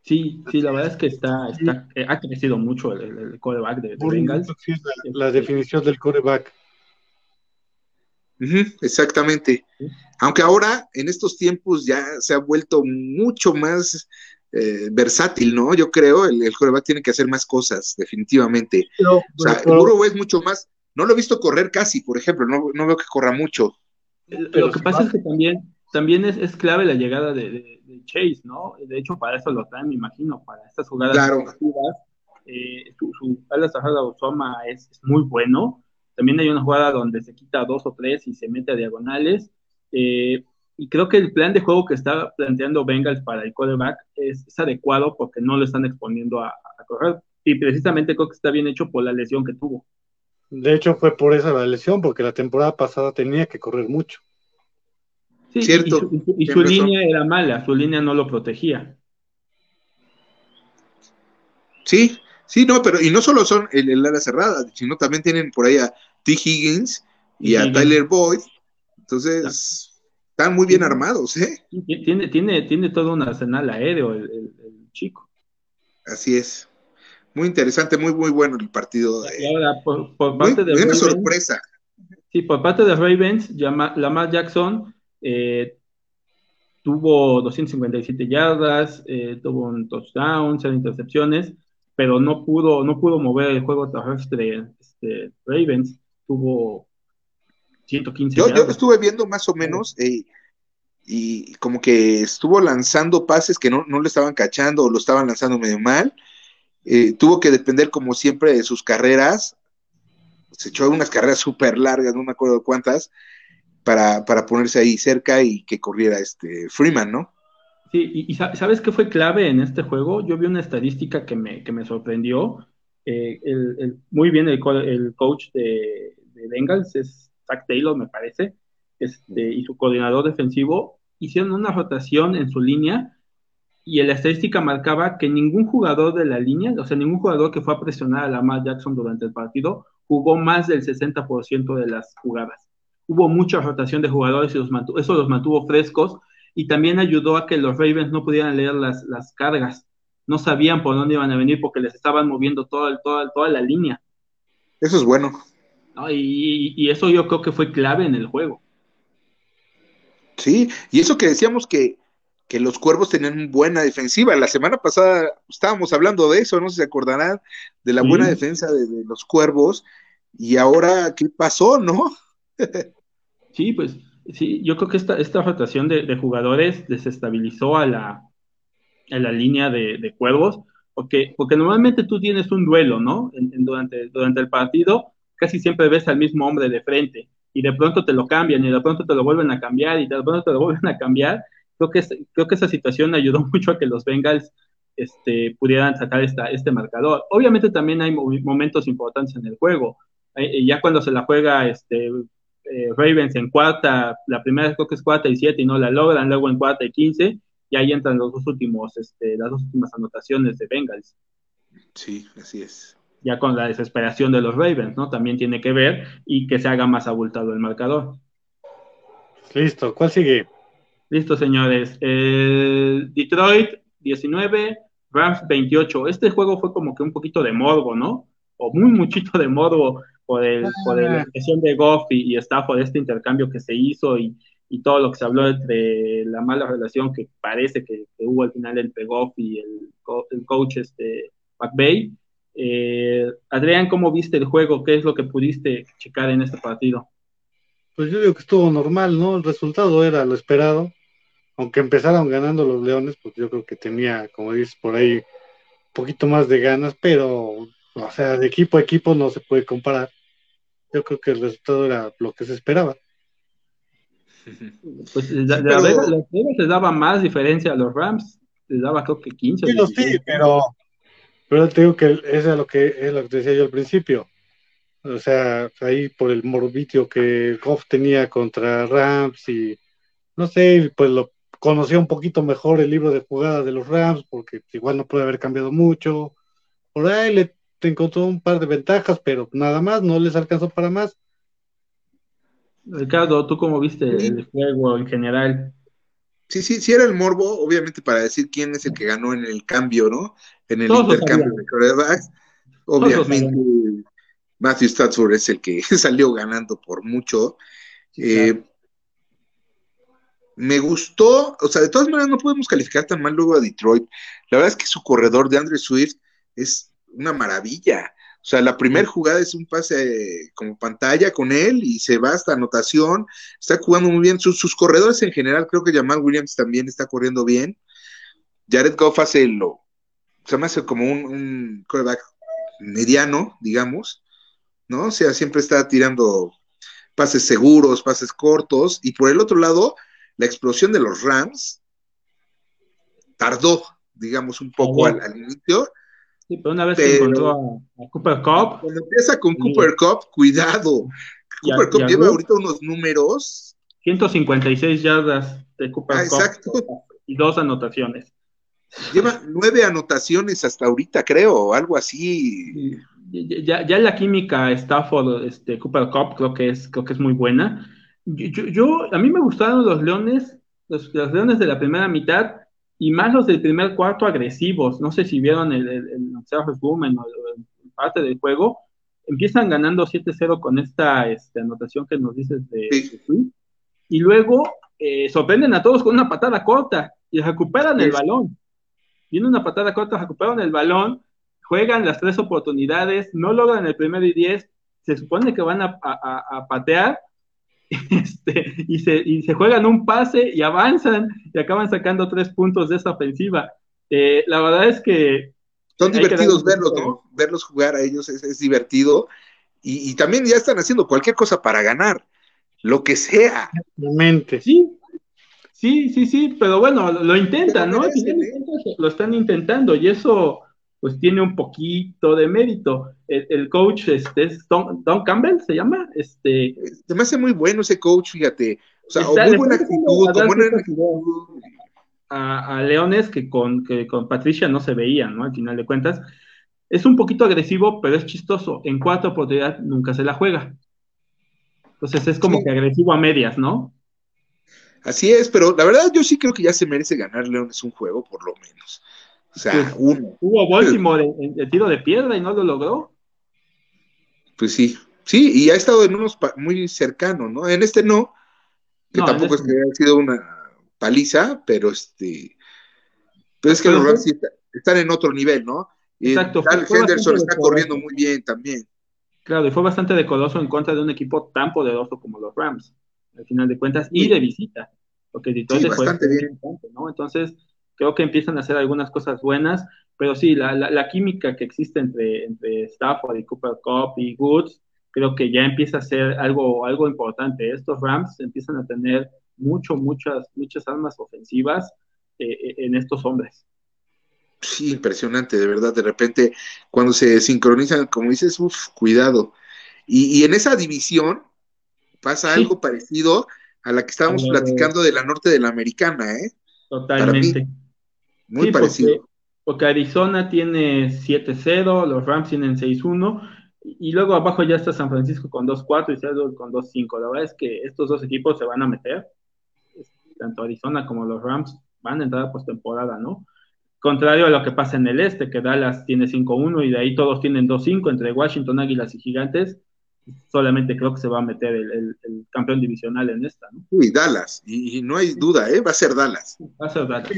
Sí, sí, la verdad es que está, está eh, ha crecido mucho el, el coreback de, Bengals. la, definición del coreback. exactamente. Aunque ahora, en estos tiempos, ya se ha vuelto mucho más eh, versátil, ¿no? Yo creo, el, el coreback tiene que hacer más cosas, definitivamente. o sea, Burrow es mucho más, no lo he visto correr casi, por ejemplo, no, veo que corra mucho. lo que pasa es que también, también es, clave la llegada de, Chase, ¿no? De hecho, para eso lo traen, me imagino, para estas jugadas claro. eh, su, su ala Osoma es, muy bueno. También hay una jugada donde se quita dos o tres y se mete a diagonales. Eh, y creo que el plan de juego que está planteando Bengals para el quarterback es, adecuado porque no lo están exponiendo a, correr. Y precisamente creo que está bien hecho por la lesión que tuvo. De hecho, fue por esa la lesión, porque la temporada pasada tenía que correr mucho. Sí, Cierto. Y su, línea era mala, su línea no lo protegía. Sí, sí, no, pero y no solo son el, el ala cerrada, sino también tienen por ahí a T. Higgins y a Tyler Boyd. Entonces, están muy bien armados, ¿eh? Tiene, tiene, tiene todo un arsenal aéreo el chico. Así es. Muy interesante, muy, muy bueno el partido. y ahora, por, parte de Ravens, sorpresa. Sí, por parte de Ravens, Lamar Jackson eh, tuvo 257 yardas, eh, tuvo un touchdown, cero intercepciones, pero no pudo, no pudo mover el juego terrestre este, Ravens, tuvo 115 yo. Yo estuve viendo más o menos eh, y como que estuvo lanzando pases que no, no le estaban cachando o lo estaban lanzando medio mal eh, tuvo que depender como siempre de sus carreras, se echó unas carreras súper largas, no me acuerdo cuántas, para, ponerse ahí cerca y que corriera este Freeman, ¿no? Sí, y, ¿sabes qué fue clave en este juego? Yo vi una estadística que me, que me sorprendió. Eh, el, muy bien el, el coach de, de, Bengals es Zach Taylor, me parece, este, y su coordinador defensivo hicieron una rotación en su línea y la estadística marcaba que ningún jugador de la línea, o sea, ningún jugador que fue a presionar a Lamar Jackson durante el partido, jugó más del 60% de las jugadas. Hubo mucha rotación de jugadores y eso los mantuvo frescos y también ayudó a que los Ravens no pudieran leer las, las cargas. No sabían por dónde iban a venir porque les estaban moviendo toda la línea. Eso es bueno. Y, y eso yo creo que fue clave en el juego. Sí, y eso que decíamos que que los cuervos tenían buena defensiva. La semana pasada estábamos hablando de eso, no sé si se acordarán, de la buena defensa de, los cuervos, y ahora, ¿qué pasó, no? sí, pues sí, yo creo que esta, esta rotación de, jugadores desestabilizó a la, a la línea de, cuervos, porque, porque normalmente tú tienes un duelo, ¿no? durante, durante el partido, casi siempre ves al mismo hombre de frente, y de pronto te lo cambian, y de pronto te lo vuelven a cambiar, y de pronto te lo vuelven a cambiar, creo que, creo que esa situación ayudó mucho a que los Bengals este, pudieran sacar esta, este marcador. Obviamente también hay momentos importantes en el juego. Eh, ya cuando se la juega este, eh, Ravens en cuarta, la primera creo que es cuarta y siete y no la logran, luego en cuarta y quince, y ahí entran los dos últimos, este, las dos últimas anotaciones de Bengals. Sí, así es. Ya con la desesperación de los Ravens, ¿no? También tiene que ver y que se haga más abultado el marcador. Listo, ¿cuál sigue? Listo, señores. Detroit 19, Rams 28. Este juego fue como que un poquito de morbo, ¿no? O muy muchito de morbo por, el, por la expresión de Goff y, y Stafford, este intercambio que se hizo y, todo lo que se habló entre la mala relación que parece que, hubo al final entre Goff y el, coach este, McVay. Eh, Adrián, ¿cómo viste el juego? ¿Qué es lo que pudiste checar en este partido? Pues yo digo que estuvo normal, ¿no? El resultado era lo esperado aunque empezaron ganando los Leones, pues yo creo que tenía, como dices, por ahí un poquito más de ganas, pero, o sea, de equipo a equipo no se puede comparar. Yo creo que el resultado era lo que se esperaba. Pues la, los les daba más diferencia a los Rams, les daba creo que 15. Sí, sí, pero, pero te digo que eso es lo que es lo que decía yo al principio. O sea, ahí por el morbitio que Goff tenía contra Rams y no sé, pues lo conocía un poquito mejor el libro de jugadas de los Rams, porque igual no puede haber cambiado mucho. Por ahí le encontró un par de ventajas, pero nada más, no les alcanzó para más. Ricardo, ¿tú cómo viste el juego en general? Sí, sí, sí era el morbo, obviamente para decir quién es el que ganó en el cambio, ¿no? En el intercambio de corebacks. Obviamente Matthew Stafford es el que salió ganando por mucho. Eh, me gustó, o sea, de todas maneras no podemos calificar tan mal luego a Detroit. La verdad es que su corredor de Andrew Swift es una maravilla. O sea, la primera jugada es un pase como pantalla con él y se va hasta anotación. Está jugando muy bien. Sus, corredores en general, creo que Jamal Williams también está corriendo bien. Jared Goff hace lo, se me hace como un, un mediano, digamos, ¿no? O sea, siempre está tirando pases seguros, pases cortos. Y por el otro lado, la explosión de los Rams tardó, digamos, un poco al, inicio. Sí, pero una vez que encontró a, Cooper Cup. Cuando empieza con Cooper Cup, cuidado. Cooper Cup lleva ahorita unos números. 156 yardas de Cooper ah, Cup. Exacto. Y dos anotaciones. Lleva nueve anotaciones hasta ahorita, creo, algo así. Ya, ya la química Stafford, este, Cooper Cup, creo que es, creo que es muy buena. Yo, a mí me gustaron los leones, los, leones de la primera mitad y más los del primer cuarto agresivos. No sé si vieron el, el, el o parte del juego. Empiezan ganando 7-0 con esta este, anotación que nos dices de, y luego eh, sorprenden a todos con una patada corta y recuperan el balón. Viene una patada corta, recuperan el balón, juegan las tres oportunidades, no logran el primero y diez, se supone que van a, a patear este, y, se, y se juegan un pase y avanzan y acaban sacando tres puntos de esa ofensiva. Eh, la verdad es que... Son divertidos verlos, ¿no? Verlos jugar a ellos es, divertido. Y, también ya están haciendo cualquier cosa para ganar, lo que sea. Exactamente. Sí. Sí, sí, sí, pero bueno, lo intentan, ¿no? Lo están intentando y eso pues tiene un poquito de mérito. El, coach este, es Don, Campbell, se llama. Este, se me hace muy bueno ese coach, fíjate. O sea, muy buena actitud, A, Leones que con, que con Patricia no se veían, ¿no? Al final de cuentas. Es un poquito agresivo, pero es chistoso. En cuatro oportunidades nunca se la juega. Entonces es como que agresivo a medias, ¿no? Así es, pero la verdad yo sí creo que ya se merece ganar Leones un juego, por lo menos. O sea, pues, uno. Hubo Baltimore de, tiro de piedra y no lo logró. Pues sí, sí, y ha estado en unos muy cercanos, ¿no? En este no, que tampoco es este que haya sido una paliza, pero este. Pero es que los Rams están en otro nivel, ¿no? Exacto. Tal Henderson está corriendo muy bien también. Claro, y fue bastante decoroso en contra de un equipo tan poderoso como los Rams, al final de cuentas, y de visita. Porque Detroit sí, bastante bien. ¿no? Entonces, creo que empiezan a hacer algunas cosas buenas, pero sí, la, la, química que existe entre, entre Stafford y Cooper Cup y Woods, creo que ya empieza a ser algo, algo importante. Estos Rams empiezan a tener mucho, muchas, muchas armas ofensivas eh, eh, en estos hombres. Sí, impresionante, de verdad. De repente, cuando se sincronizan, como dices, uff, cuidado. Y, en esa división pasa algo parecido a la que estábamos platicando de la norte de la americana, ¿eh? Totalmente. Muy parecido. Porque, Arizona tiene 7-0, los Rams tienen 6-1, y luego abajo ya está San Francisco con 2-4 y Seattle con 2-5. La verdad es que estos dos equipos se van a meter, tanto Arizona como los Rams van a entrar a postemporada, ¿no? Contrario a lo que pasa en el este, que Dallas tiene 5-1 y de ahí todos tienen 2-5 entre Washington, Águilas y Gigantes. Solamente creo que se va a meter el, campeón divisional en esta, ¿no? Uy, Dallas, y, no hay duda, ¿eh? Va a ser Dallas. Va a ser Dallas.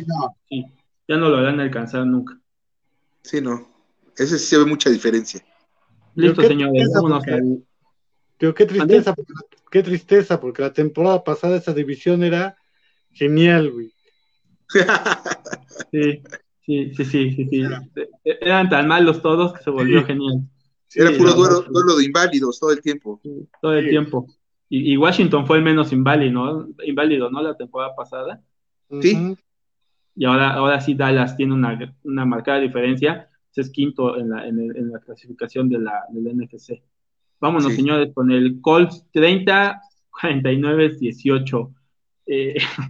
Sí ya no lo van a alcanzar nunca. Sí, no. Ese sí se ve mucha diferencia. Listo, señores. Vámonos qué tristeza, porque, qué tristeza, porque la temporada pasada esa división era genial, güey. sí, sí, sí, sí, sí, Eran tan malos todos que se volvió genial. Era puro duelo, de inválidos todo el tiempo. todo el tiempo. Y, Washington fue el menos inválido, ¿no? Inválido, ¿no? La temporada pasada. Sí y ahora, ahora sí Dallas tiene una, una marcada diferencia, es quinto en la, en, la clasificación de la, del NFC. Vámonos, señores, con el Colts 30, 49, 18.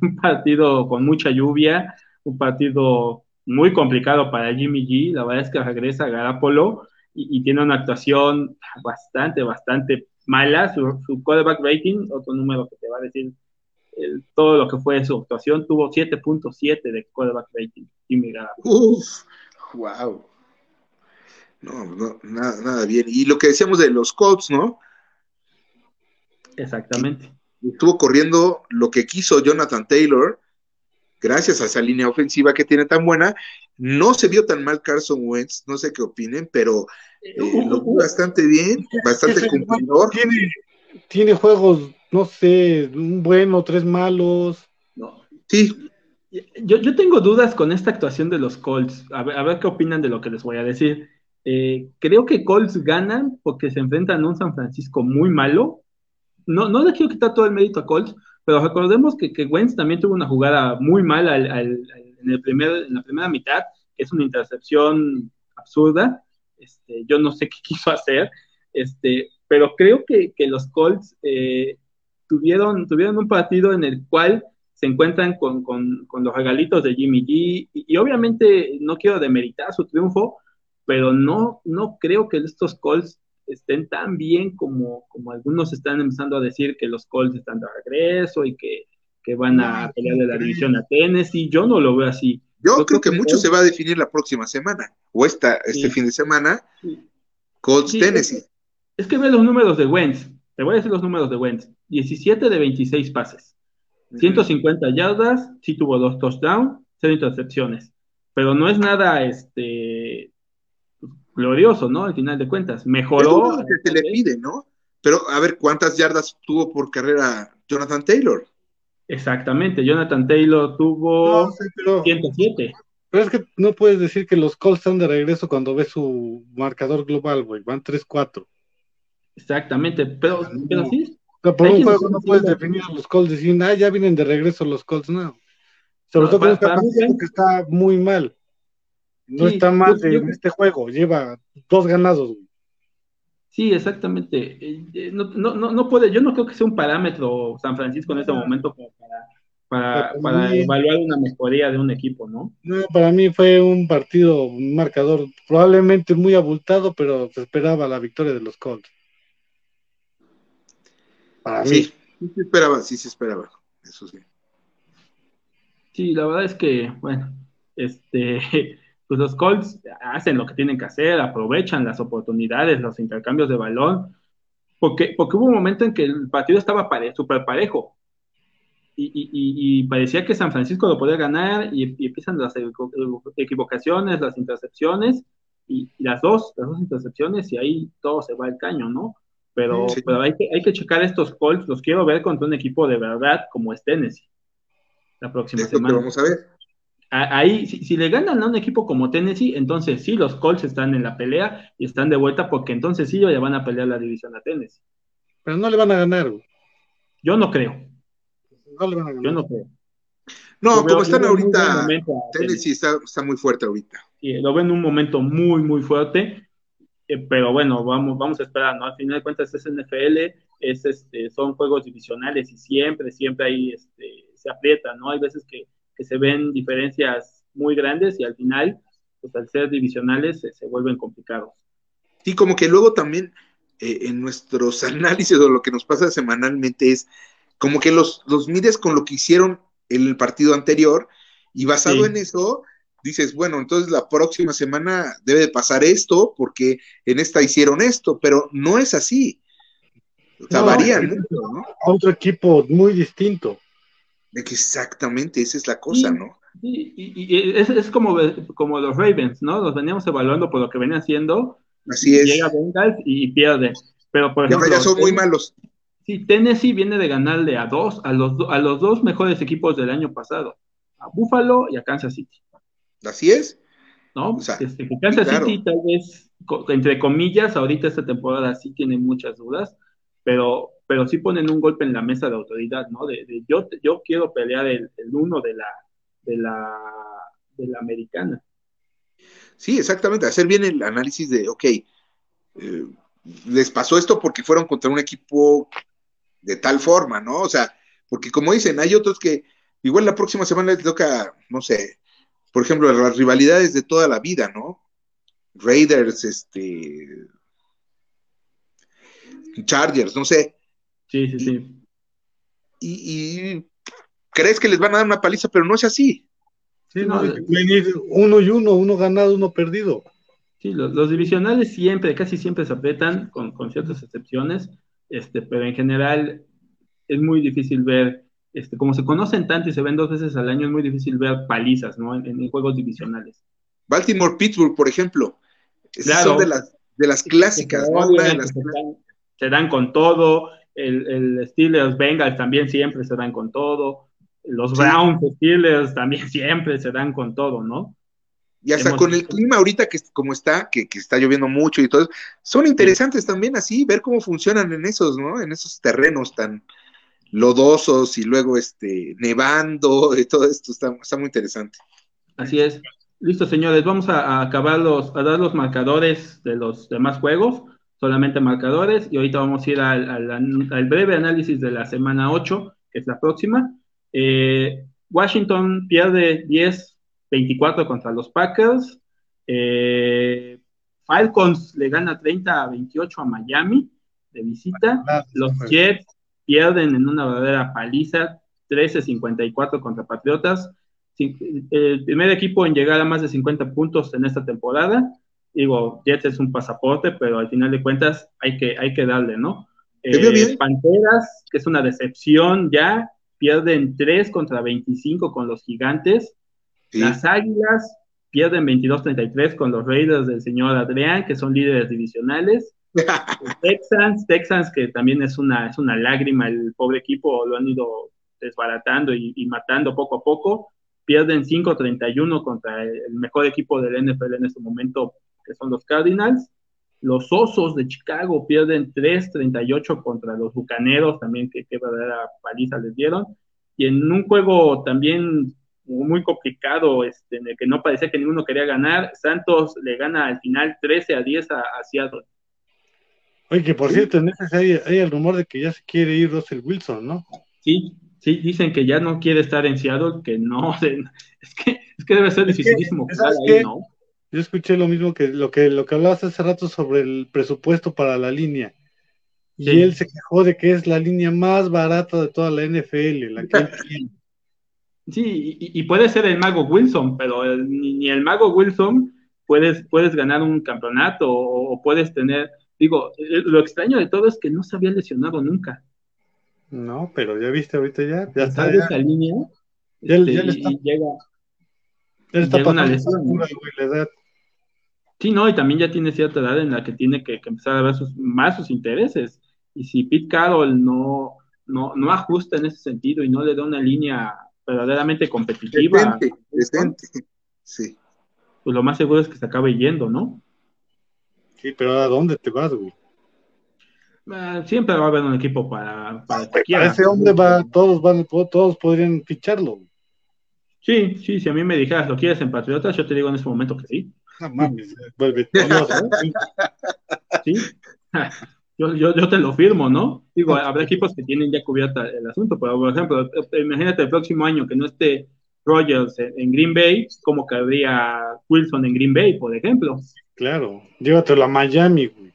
un partido con mucha lluvia, un partido muy complicado para Jimmy G. La verdad es que regresa a Garapolo y, tiene una actuación bastante, bastante mala. Su, su quarterback rating, otro número que te va a decir todo lo que fue su actuación, tuvo 7.7 de quarterback rating. Uf, wow. No, nada, nada bien. Y lo que decíamos de los Colts, ¿no? Exactamente. Estuvo corriendo lo que quiso Jonathan Taylor, gracias a esa línea ofensiva que tiene tan buena. No se vio tan mal Carson Wentz, no sé qué opinen, pero eh, lo vio bastante bien, bastante cumplidor. Tiene, tiene juegos no sé, un bueno, tres malos. No. Sí. Yo, yo tengo dudas con esta actuación de los Colts. A ver, a ver qué opinan de lo que les voy a decir. Eh, creo que Colts ganan porque se enfrentan a un San Francisco muy malo. No, no le quiero quitar todo el mérito a Colts, pero recordemos que, que Wentz también tuvo una jugada muy mala en, el primer, en la primera mitad, que es una intercepción absurda. Este, yo no sé qué quiso hacer, este, pero creo que, que los Colts eh, tuvieron, tuvieron un partido en el cual se encuentran con, los regalitos de Jimmy G y, obviamente no quiero demeritar su triunfo, pero no, no creo que estos Colts estén tan bien como, como algunos están empezando a decir que los Colts están de regreso y que, van a pelear de la división a Tennessee. Yo no lo veo así. Yo, creo, que, mucho se va a definir la próxima semana o esta, este fin de semana. Colts Tennessee. Es, que ve los números de Wentz. Te voy a decir los números de Wentz. 17 de 26 pases. 150 yardas, sí tuvo dos touchdowns, cero intercepciones. Pero no es nada este glorioso, ¿no? Al final de cuentas. Mejoró. Es que se le pide, ¿no? Pero a ver, ¿cuántas yardas tuvo por carrera Jonathan Taylor? Exactamente, Jonathan Taylor tuvo 107. Pero es que no puedes decir que los Colts están de regreso cuando ves su marcador global, güey. Van 3-4. Exactamente, pero, pero sí, por un juego no puedes definir a los Colts diciendo, ah, ya vienen de regreso los Colts, no. Sobre todo con está que está muy mal. No está mal en este juego, lleva dos ganados. Sí, exactamente. Eh, eh, no, no, no, puede, yo no creo que sea un parámetro San Francisco en este momento para, para, evaluar una mejoría de un equipo, ¿no? No, para mí fue un partido, un marcador probablemente muy abultado, pero se esperaba la victoria de los Colts. Para sí, mí. Sí se esperaba, sí se esperaba, eso sí. Sí, la verdad es que, bueno, este, pues los Colts hacen lo que tienen que hacer, aprovechan las oportunidades, los intercambios de balón, porque, porque hubo un momento en que el partido estaba súper parejo. Y, parecía que San Francisco lo podía ganar y, empiezan las equivocaciones, las intercepciones y, las dos, las dos intercepciones y ahí todo se va al caño, ¿no? Pero, pero hay, que, hay que checar estos Colts, los quiero ver contra un equipo de verdad como es Tennessee la próxima semana. vamos a ver. Ahí, si, le ganan a un equipo como Tennessee, entonces sí, los Colts están en la pelea y están de vuelta porque entonces sí ya van a pelear la división a Tennessee. Pero no le van a ganar. Yo no creo. No le van a ganar. Yo no creo. No, como están ahorita, Tennessee está, está, muy fuerte ahorita. Sí, lo ven en un momento muy, muy fuerte, eh, pero bueno, vamos, vamos a esperar, ¿no? Al final de cuentas es NFL, es, este, son juegos divisionales y siempre, siempre hay este, se aprieta, ¿no? Hay veces que, se ven diferencias muy grandes y al final, pues al ser divisionales, se, vuelven complicados. Sí, como que luego también eh, en nuestros análisis o lo que nos pasa semanalmente es como que los, los mides con lo que hicieron en el partido anterior y basado en eso dices, bueno, entonces la próxima semana debe de pasar esto porque en esta hicieron esto, pero no es así. O sea, varían ¿no? A otro equipo muy distinto. Exactamente, esa es la cosa, ¿no? Sí, y, es, como, como los Ravens, ¿no? Los veníamos evaluando por lo que venían haciendo. Así es. Llega Bengals y, pierde. Pero por ejemplo. Ya son muy malos. Sí, Tennessee viene de ganarle a dos, a los, a los dos mejores equipos del año pasado, a Buffalo y a Kansas City. Así es. ¿No? O sea, este, Kansas City tal vez, entre comillas, ahorita esta temporada sí tiene muchas dudas, pero pero sí ponen un golpe en la mesa de autoridad, ¿no? De, yo, yo quiero pelear el, uno de la, de la, de la americana. Sí, exactamente, hacer bien el análisis de, ok, eh, les pasó esto porque fueron contra un equipo de tal forma, ¿no? O sea, porque como dicen, hay otros que igual la próxima semana les toca, no sé, por ejemplo, las rivalidades de toda la vida, ¿no? Raiders, este, Chargers, no sé, Sí, sí, sí. Y, crees que les van a dar una paliza, pero no es así. Sí, no, uno y uno, uno ganado, uno perdido. Sí, los, divisionales siempre, casi siempre se apretan, con, ciertas excepciones, este, pero en general es muy difícil ver, este, como se conocen tanto y se ven dos veces al año, es muy difícil ver palizas, ¿no? En, juegos divisionales. Baltimore, Pittsburgh, por ejemplo, son de las, de las clásicas, se dan con todo, el, el Steelers Bengals también siempre se dan con todo, los Browns Steelers también siempre se dan con todo, ¿no? Y hasta con el clima ahorita que como está, que, está lloviendo mucho y todo, son interesantes también así, ver cómo funcionan en esos, ¿no? En esos terrenos tan lodosos y luego este nevando y todo esto está, está muy interesante. Así es. Listo, señores, vamos a, acabar los, a dar los marcadores de los demás juegos solamente marcadores y ahorita vamos a ir al, breve análisis de la semana 8, que es la próxima. Eh, Washington pierde 10-24 contra los Packers. Eh, Falcons le gana 30 a 28 a Miami de visita. Los Jets pierden en una verdadera paliza 13-54 contra Patriotas. El primer equipo en llegar a más de 50 puntos en esta temporada digo, Jets es un pasaporte, pero al final de cuentas hay que, hay que darle, ¿no? Eh, Panteras, que es una decepción ya, pierden 3 contra 25 con los gigantes. Las Águilas pierden 22-33 con los Raiders del señor Adrián, que son líderes divisionales. Texans, Texans, que también es una, es una lágrima, el pobre equipo lo han ido desbaratando y, matando poco a poco. Pierden 5-31 contra el mejor equipo del NFL en este momento, que son los Cardinals. Los Osos de Chicago pierden 3-38 contra los Bucaneros, también que qué verdadera paliza les dieron. Y en un juego también muy complicado, este, en el que no parecía que ninguno quería ganar, Santos le gana al final 13 a 10 a, Seattle. Oye, que por cierto, en ese hay, hay, el rumor de que ya se quiere ir Russell Wilson, ¿no? Sí, sí, dicen que ya no quiere estar en Seattle, que no, es que, es que debe ser dificilísimo ahí, ¿no? Yo escuché lo mismo que lo que lo que hablabas hace rato sobre el presupuesto para la línea. Y él se quejó de que es la línea más barata de toda la NFL, la que él tiene. Sí, y, puede ser el mago Wilson, pero ni, el mago Wilson puedes, puedes ganar un campeonato o, puedes tener, digo, eh, lo extraño de todo es que no se había lesionado nunca. No, pero ya viste ahorita ya, ya está. Ya, esa línea, ya, este, está, llega, ya está llega una lesión. Sí, no, y también ya tiene cierta edad en la que tiene que, empezar a ver sus, más sus intereses. Y si Pete Carroll no, no, no ajusta en ese sentido y no le da una línea verdaderamente competitiva. Sí. Pues lo más seguro es que se acabe yendo, ¿no? Sí, pero ¿a dónde te vas, güey? Ah, siempre va a haber un equipo para, para ese hombre va, todos van, todos podrían ficharlo. Sí, sí, si a mí me dijeras, ¿lo quieres en Patriotas? Yo te digo en ese momento que sí. No mames, vuelve ¿Sí? yo, yo, yo, te lo firmo, ¿no? Digo, habrá equipos que tienen ya cubierta el asunto, pero por ejemplo, imagínate el próximo año que no esté Rogers en, Green Bay, como cabría Wilson en Green Bay, por ejemplo. Claro, llévatelo a Miami, güey.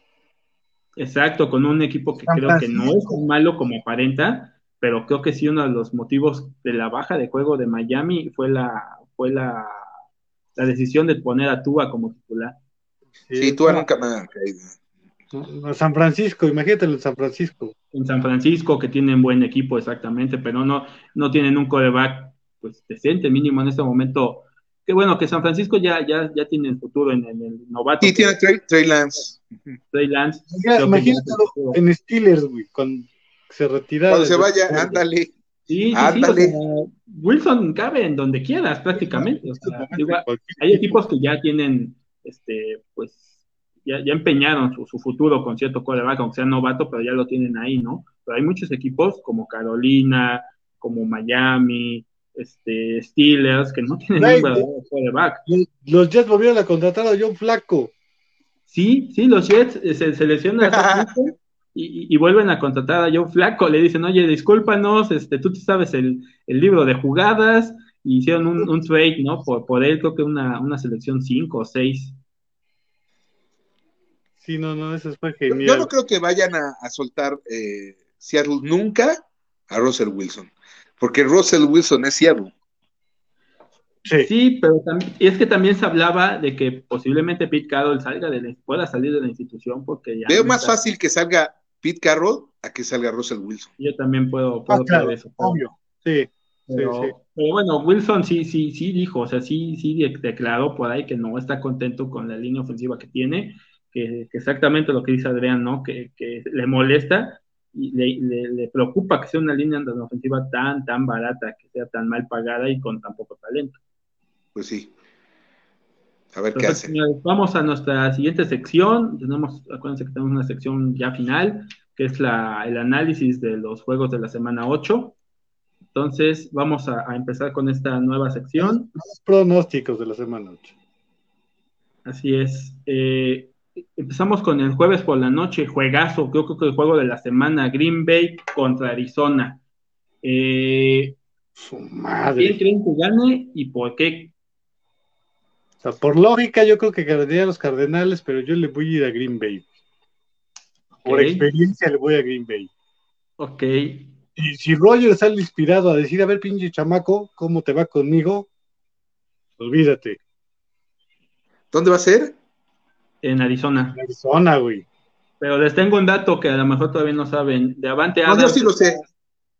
Exacto, con un equipo que creo que no es tan malo como aparenta, pero creo que sí uno de los motivos de la baja de juego de Miami fue la, fue la, la decisión de poner a Tua como titular. Sí, Tua nunca me San Francisco, imagínate en San Francisco. En San Francisco, que tienen buen equipo, exactamente, pero no, no tienen un coreback pues decente, mínimo en este momento. Que bueno, que San Francisco ya, ya, ya tiene el futuro en, el novato. Sí, tiene Trey, Lance. Trey Lance. Imagínate en Steelers, güey, cuando se retira. Cuando se vaya, ándale. Sí, sí, ándale. Wilson cabe en donde quieras, prácticamente. hay equipos que ya tienen, este, pues, ya, ya empeñaron su, futuro con cierto coreback, aunque sea novato, pero ya lo tienen ahí, ¿no? Pero hay muchos equipos como Carolina, como Miami, este, Steelers, que no tienen un verdadero coreback. Los Jets volvieron a contratar a John Flaco. Sí, sí, los Jets eh, se seleccionan a y, y, vuelven a contratar a John Flaco. Le dicen, oye, discúlpanos, este, tú sabes el, el libro de jugadas, y hicieron un, un trade, ¿no? Por, por él, creo que una, una selección 5 o 6. Sí, no, no, eso fue genial. Yo no creo que vayan a, soltar eh, Seattle nunca a Russell Wilson, porque Russell Wilson es Seattle. Sí. pero es que también se hablaba de que posiblemente Pete Carroll salga de pueda salir de la institución porque ya. Veo más fácil que salga Pete Carroll a que salga Russell Wilson. Yo también puedo, puedo ah, eso. Obvio, sí. Pero, pero, bueno, Wilson sí, sí, sí dijo, o sea, sí, sí declaró por ahí que no está contento con la línea ofensiva que tiene que, exactamente lo que dice Adrián, ¿no? Que, le molesta y le, preocupa que sea una línea de ofensiva tan, tan barata, que sea tan mal pagada y con tan poco talento. Pues sí. A ver qué hace. Vamos a nuestra siguiente sección. Tenemos, acuérdense que tenemos una sección ya final, que es la, el análisis de los juegos de la semana 8. Entonces, vamos a, a empezar con esta nueva sección. Los pronósticos de la semana 8. Así es. Eh, Empezamos con el jueves por la noche, juegazo, creo, que el juego de la semana, Green Bay contra Arizona. Eh, Su madre. ¿Quién creen que gane y por qué? O sea, por lógica yo creo que ganaría a los Cardenales, pero yo le voy a ir a Green Bay. Por experiencia le voy a Green Bay. Ok. Y si Roger sale inspirado a decir, a ver, pinche chamaco, ¿cómo te va conmigo? Olvídate. ¿Dónde va a ser? En Arizona. En Arizona, güey. Pero les tengo un dato que a lo mejor todavía no saben. De Avante Adams. yo sí lo sé.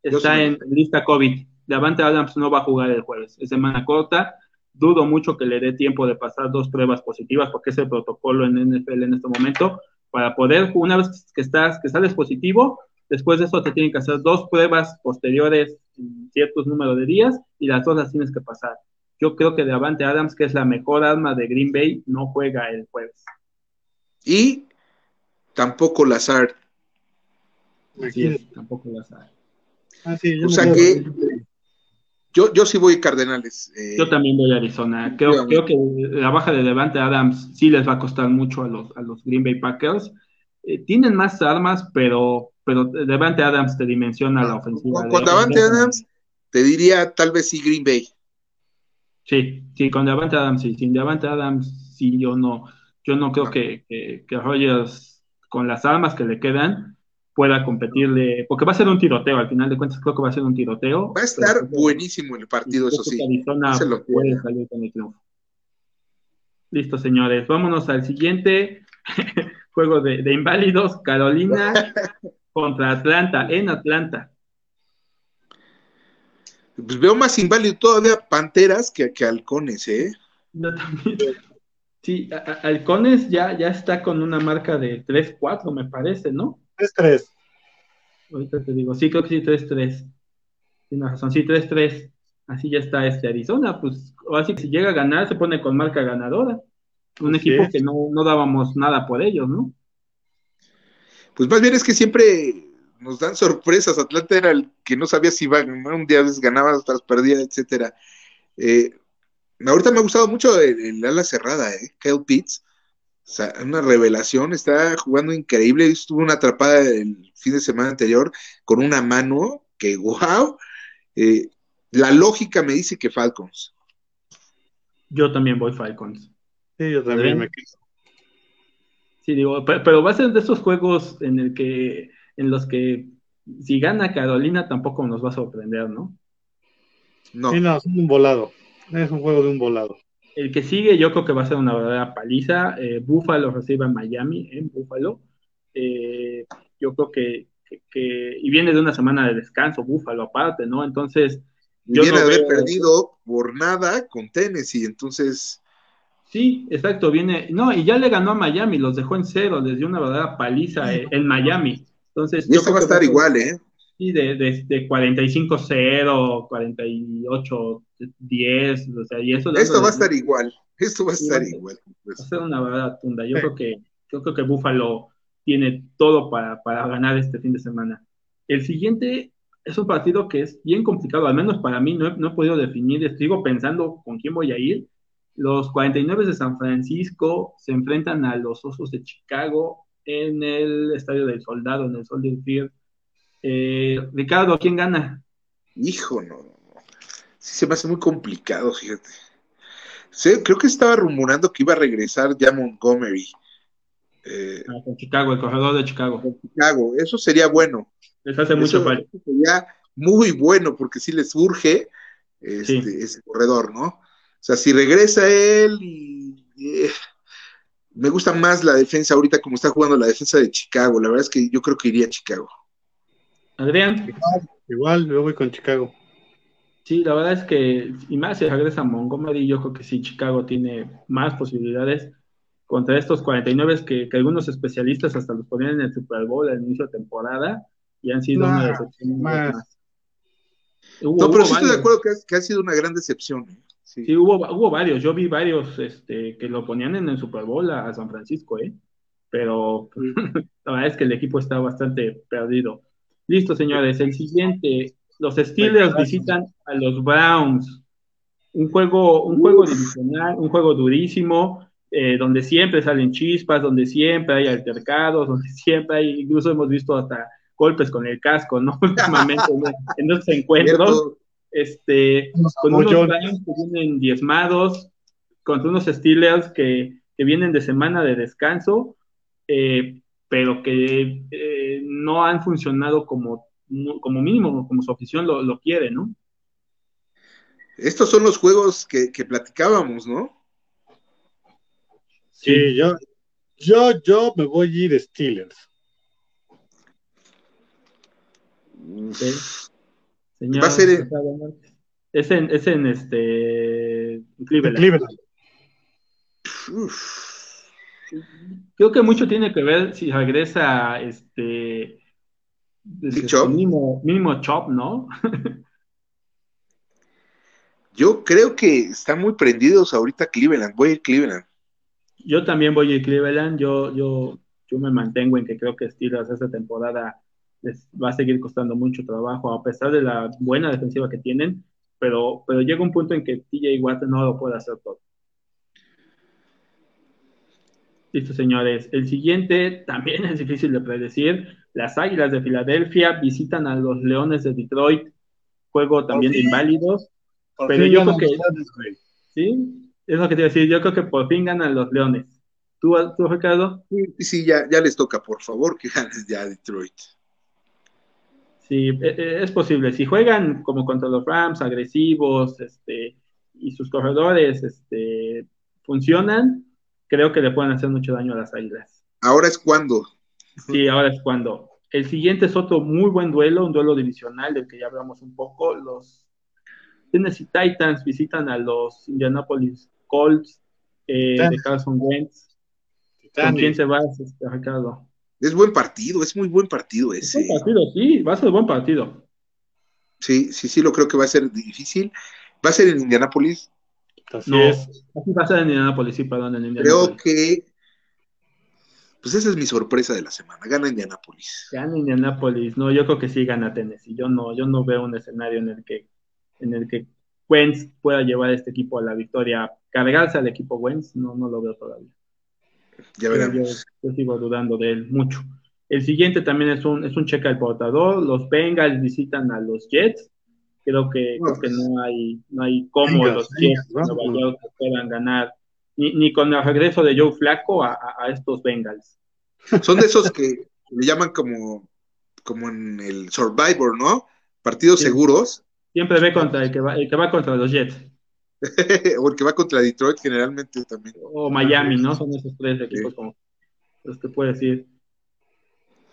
Está en lista COVID. De Avante Adams no va a jugar el jueves. Es semana corta. Dudo mucho que le dé tiempo de pasar dos pruebas positivas, porque es el protocolo en NFL en este momento. Para poder, una vez que estás, que sales positivo, después de eso te tienen que hacer dos pruebas posteriores en ciertos números de días y las dos las tienes que pasar. Yo creo que de Avante Adams, que es la mejor arma de Green Bay, no juega el jueves. Y Tampoco Lazard. Así es, tampoco Lazard. Ah, sí, yo O sea que-. Yo, yo sí voy Cardenales. eh, Yo también voy a Arizona. Creo, creo que la baja de Devante Adams sí les va a costar mucho a los, a los Green Bay Packers. Eh, tienen más armas, pero, pero Devante Adams te dimensiona la ofensiva. con, Davante Adams, te diría tal vez sí Green Bay. Sí, sí, con Devante Adams sí. Sin Devante Adams sí, yo no, yo no creo que, que, que Rodgers, con las armas que le quedan, pueda competirle, porque va a ser un tiroteo, al final de cuentas creo que va a ser un tiroteo. Va a estar buenísimo el partido, eso sí. Arizona Se lo puede puede. salir con el triunfo. Listo, señores. Vámonos al siguiente juego de, de inválidos. Carolina contra Atlanta, en Atlanta. Pues veo más inválido todavía Panteras que, que Halcones, ¿eh? Yo también. Sí, a- a- Halcones ya, ya está con una marca de 3-4, me parece, ¿no? 3-3. Ahorita te digo, sí, creo que sí, 3-3. Tienes razón, sí, 3-3. Así ya está este Arizona, pues así que si llega a ganar se pone con marca ganadora. Un Así equipo es. que no, no dábamos nada por ellos, ¿no? Pues más bien es que siempre nos dan sorpresas. Atlanta era el que no sabía si iba a ganar, un día ganaba, otras perdía, etcétera. Eh, ahorita me ha gustado mucho el, el ala cerrada, ¿eh? Kyle Pitts. O sea, una revelación, está jugando increíble. Estuvo una atrapada el fin de semana anterior con una mano que, wow. Eh, la lógica me dice que Falcons. Yo también voy Falcons. Sí, yo también me quedo. Sí, digo, pe- pero va a ser de esos juegos en el que, en los que si gana Carolina tampoco nos va a sorprender, ¿no? No, Sí, no, es un volado. Es un juego de un volado. El que sigue yo creo que va a ser una verdadera paliza. Eh, Buffalo recibe a Miami en Buffalo. Eh, yo creo que, que- que- y viene de una semana de descanso Buffalo aparte, ¿no? Entonces, yo viene no de haber perdido por nada con Tennessee, entonces sí, exacto, viene, no, y ya le ganó a Miami, los dejó en cero, les dio una verdadera paliza eh, en Miami. Entonces, y yo esto va a estar igual, ¿eh? Sí, de, de, de 45-0, 48-10, o sea, y eso Esto va a estar igual, esto va a estar igual. Va a ser una verdadera tunda. Yo Sí. creo que yo creo que Buffalo tiene todo para, para ganar este fin de semana. El siguiente es un partido que es bien complicado, al menos para mí no he, no he podido definir, sigo pensando con quién voy a ir. Los 49 de San Francisco se enfrentan a los Osos de Chicago en el Estadio del Soldado, en el Soldier Field. Eh, Ricardo, ¿quién gana? hijo, no. Sí se me hace muy complicado, fíjate. Sí, creo que estaba rumorando que iba a regresar ya Montgomery. Eh, Ah, con Chicago, el corredor de Chicago. Chicago, eso sería bueno. Les hace mucho falta. sería muy bueno porque sí les urge este, Sí. ese corredor, ¿no? O sea, si regresa él y, eh, me gusta más la defensa ahorita como está jugando la defensa de Chicago. La verdad es que yo creo que iría a Chicago. Adrián. Igual, yo voy con Chicago. Sí, la verdad es que, y más si regresa Montgomery, yo creo que sí, Chicago tiene más posibilidades contra estos 49 que, que algunos especialistas hasta los ponían en el Super Bowl al inicio de temporada y han sido Nah, una decepción. más. más. Hubo- No, pero sí estoy de acuerdo que, ha- que ha sido una gran decepción. ¿eh? Sí. Sí, hubo, hubo varios, yo vi varios este, que lo ponían en el Super Bowl a, a San Francisco, ¿eh? Pero la verdad es que el equipo está bastante perdido. Listo, señores, el siguiente, los Steelers visitan a los Browns. Un juego, un juego divisional, un juego durísimo, eh, donde siempre salen chispas, donde siempre hay altercados, donde siempre hay, incluso hemos visto hasta golpes con el casco, ¿no? Últimamente en, en estos encuentros este, con unos. Browns que vienen diezmados, contra unos Steelers que, que vienen de semana de descanso, eh, pero que eh, no han funcionado como, como mínimo, como su afición lo, lo quiere, ¿no? Estos son los juegos que, que platicábamos, ¿no? Sí, yo, yo, yo me voy a ir Steelers. Sí. Señor, Va a ser en- es en, es en este Cleveland. Cleveland. Uf. Creo que mucho tiene que ver si regresa este, Chop? mínimo, mínimo Chop, ¿no? Yo creo que están muy prendidos ahorita Cleveland. Voy a ir Cleveland. Yo también voy a Cleveland, yo, yo, yo yo me mantengo en que creo que Steelers esta temporada les va a seguir costando mucho trabajo, a pesar de la buena defensiva que tienen, pero, pero llega un punto en que TJ Watt no lo puede hacer todo. Listo, señores. El siguiente también es difícil de predecir. Las Águilas de Filadelfia visitan a los Leones de Detroit. Juego también de inválidos. pero yo creo que. sí, es lo que te iba a decir. Yo creo que por fin ganan los Leones. ¿Tú, tú Ricardo? Sí, sí ya, ya les toca, por favor, que ganen ya Detroit. Sí, e, e, es posible. Si juegan como contra los Rams, agresivos, este, y sus corredores este, funcionan, creo que le pueden hacer mucho daño a las águilas. Ahora es cuando. Sí, ahora es cuando. El siguiente es otro muy buen duelo, un duelo divisional del que ya hablamos un poco. Los Tennessee Titans visitan a los Indianapolis Colts eh, de Carson Wentz. ¿Con quién se va, este, Ricardo? Es buen partido, es muy buen partido ese. Es buen partido, sí, va a ser buen partido. Sí, sí, sí, lo creo que va a ser difícil. Va a ser en Indianapolis. Así no, es. Así va a ser en Indianapolis, sí, perdón, en Indianapolis. Creo que. Pues esa es mi sorpresa de la semana. Gana Indianapolis. Gana Indianapolis. No, yo creo que sí gana Tennessee. Yo no, yo no veo un escenario en el que, en el que Wentz pueda llevar a este equipo a la victoria. Cargarse al equipo Wentz, no, no lo veo todavía. Ya veremos. Yo, sigo dudando de él mucho. El siguiente también es un, es un cheque al portador. Los Bengals visitan a los Jets creo que, creo que no hay, no hay cómo los Jets puedan ganar, ni, ni, con el regreso de Joe Flaco a, a, estos Bengals. Son de esos que le llaman como, como en el Survivor, ¿no? Partidos seguros. Siempre ve contra el que va, el que va contra los Jets. o el que va contra Detroit generalmente también. O Miami, ¿no? Son esos tres equipos como los que puede decir.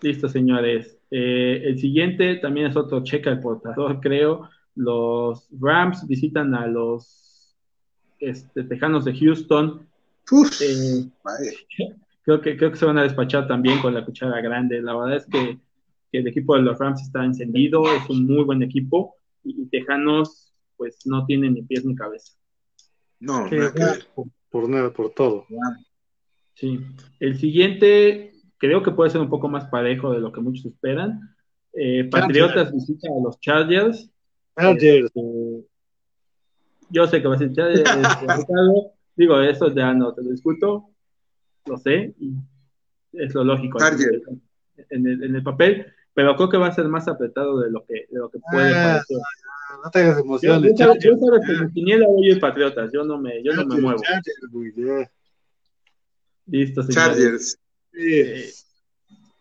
Listo, señores. Eh, el siguiente también es otro checa el portador, creo los Rams visitan a los este, Tejanos de Houston. Eh, creo, que, creo que se van a despachar también con la cuchara grande. La verdad es que, el equipo de los Rams está encendido, es un muy buen equipo y, Tejanos pues no tienen ni pies ni cabeza. No, por, nada, por todo. Sí. El siguiente creo que puede ser un poco más parejo de lo que muchos esperan. Eh, Patriotas visita a los Chargers Chargers. Este, yo sé que va a ser Chargers. Digo, eso ya no te lo discuto. Lo sé. Y es lo lógico. En el, en el, papel. Pero creo que va a ser más apretado de lo que, de lo que puede ah, parecer. No tengas emociones. Yo, sabes que mi quiniela voy el Patriotas. Yo no me, yo no me muevo. Listo, señores. Chargers. Eh,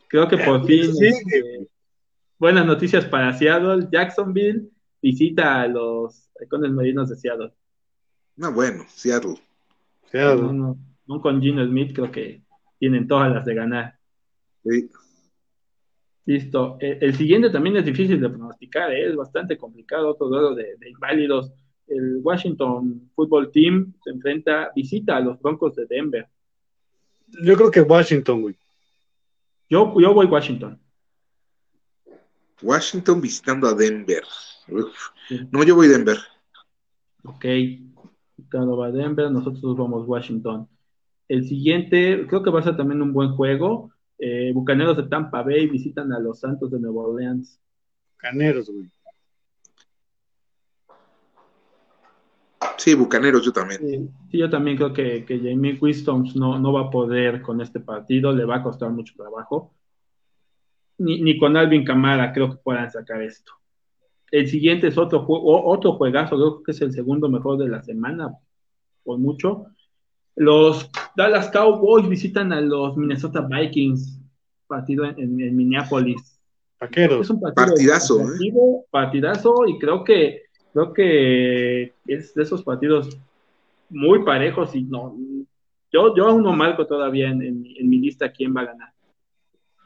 creo que por fin. Este, buenas noticias para Seattle. Jacksonville visita a los halcones marinos de Seattle. No, bueno, Seattle. Seattle. No, no, con Gino Smith creo que tienen todas las de ganar. Sí. Listo. E, el, siguiente también es difícil de pronosticar, ¿eh? es bastante complicado, otro duelo de, inválidos. El Washington Football Team se enfrenta, visita a los Broncos de Denver. Yo creo que Washington, güey. Yo, yo voy Washington. Washington visitando a Denver. No, yo voy a Denver. Ok, Ricardo va a Denver, nosotros vamos a Washington. El siguiente, creo que va a ser también un buen juego. Eh, Bucaneros de Tampa Bay visitan a los Santos de Nueva Orleans. Bucaneros, güey. Sí, Bucaneros, yo también. Sí, yo también creo que, que Jamie Wisdom no, no va a poder con este partido, le va a costar mucho trabajo. Ni, ni con Alvin Camara creo que puedan sacar esto. El siguiente es otro, juego, otro juegazo, creo que es el segundo mejor de la semana, por mucho. Los Dallas Cowboys visitan a los Minnesota Vikings, partido en, Minneapolis. Es un partidazo, ¿eh? partidazo, y creo que creo que es de esos partidos muy parejos y no yo, yo aún no marco todavía en, en mi lista quién va a ganar.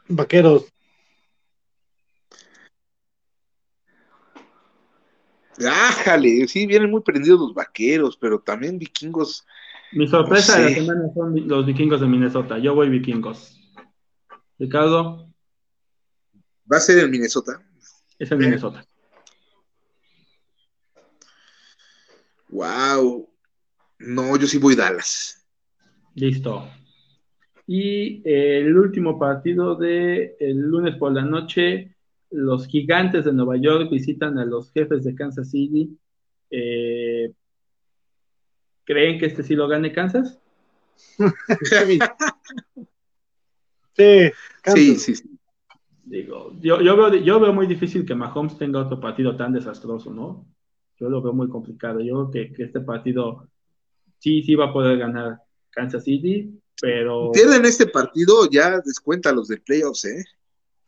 Vaqueros. Ájale, sí, vienen muy prendidos los vaqueros, pero también vikingos. Mi sorpresa de la semana son los vikingos de Minnesota. Yo voy vikingos. Ricardo. ¿Va a ser en Minnesota? Es en Minnesota. Wow. No, yo sí voy Dallas. Listo. Y eh, el último partido de el lunes por la noche, los gigantes de Nueva York visitan a los jefes de Kansas City. Eh, ¿Creen que este sí lo gane Kansas? sí, sí, sí, sí. Digo, yo, yo, veo, yo veo muy difícil que Mahomes tenga otro partido tan desastroso, ¿no? Yo lo veo muy complicado. Yo creo que, que este partido sí, sí va a poder ganar Kansas City, pero... Pierden este partido, ya descuenta los de playoffs, ¿eh?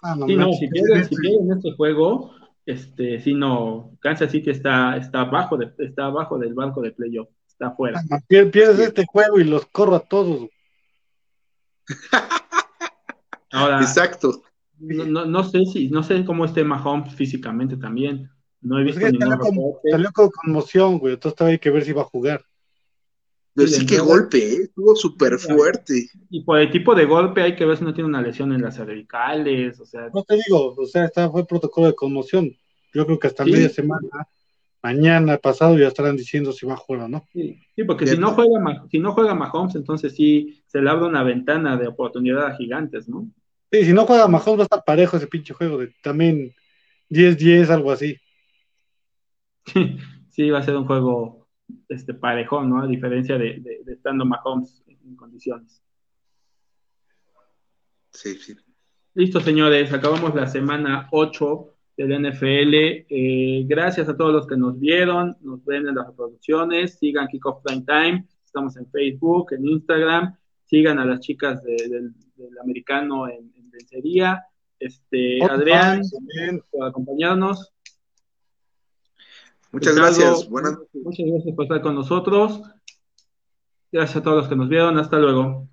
Ah, no, sí, no, si pierden, si pierden este juego, este, si no, Kansas City está, está abajo de, está abajo del banco de playoff, está afuera. Ah, pierdes este juego y los corro a todos. Ahora, Exacto. No, no, sé si, no sé cómo esté Mahomes físicamente también. No he pues visto ningún salió con, salió con conmoción, güey. Entonces todavía hay que ver si va a jugar. Pero sí, que golpe, ¿eh? estuvo súper fuerte. Y por el tipo de golpe hay que ver si no tiene una lesión en las cervicales, o sea. No te digo, o sea, está, fue protocolo de conmoción. Yo creo que hasta media semana, mañana, pasado, ya estarán diciendo si va a jugar o no. Sí, sí porque si no, juega, si no juega Mahomes, entonces sí se le abre una ventana de oportunidad a gigantes, ¿no? Sí, si no juega Mahomes va a estar parejo ese pinche juego de también 10-10, algo así. sí, va a ser un juego este, parejón, ¿no? A diferencia de, de, estando Mahomes en condiciones. Sí, sí. Listo, señores, acabamos la semana 8 del NFL. Eh, gracias a todos los que nos vieron, nos ven en las reproducciones. Sigan Kickoff Prime Time. Estamos en Facebook, en Instagram. Sigan a las chicas del, americano en, en vencería. Este, Adrián, por acompañarnos. Muchas gracias. Buenas noches. Muchas gracias por estar con nosotros. Gracias a todos los que nos vieron. Hasta luego.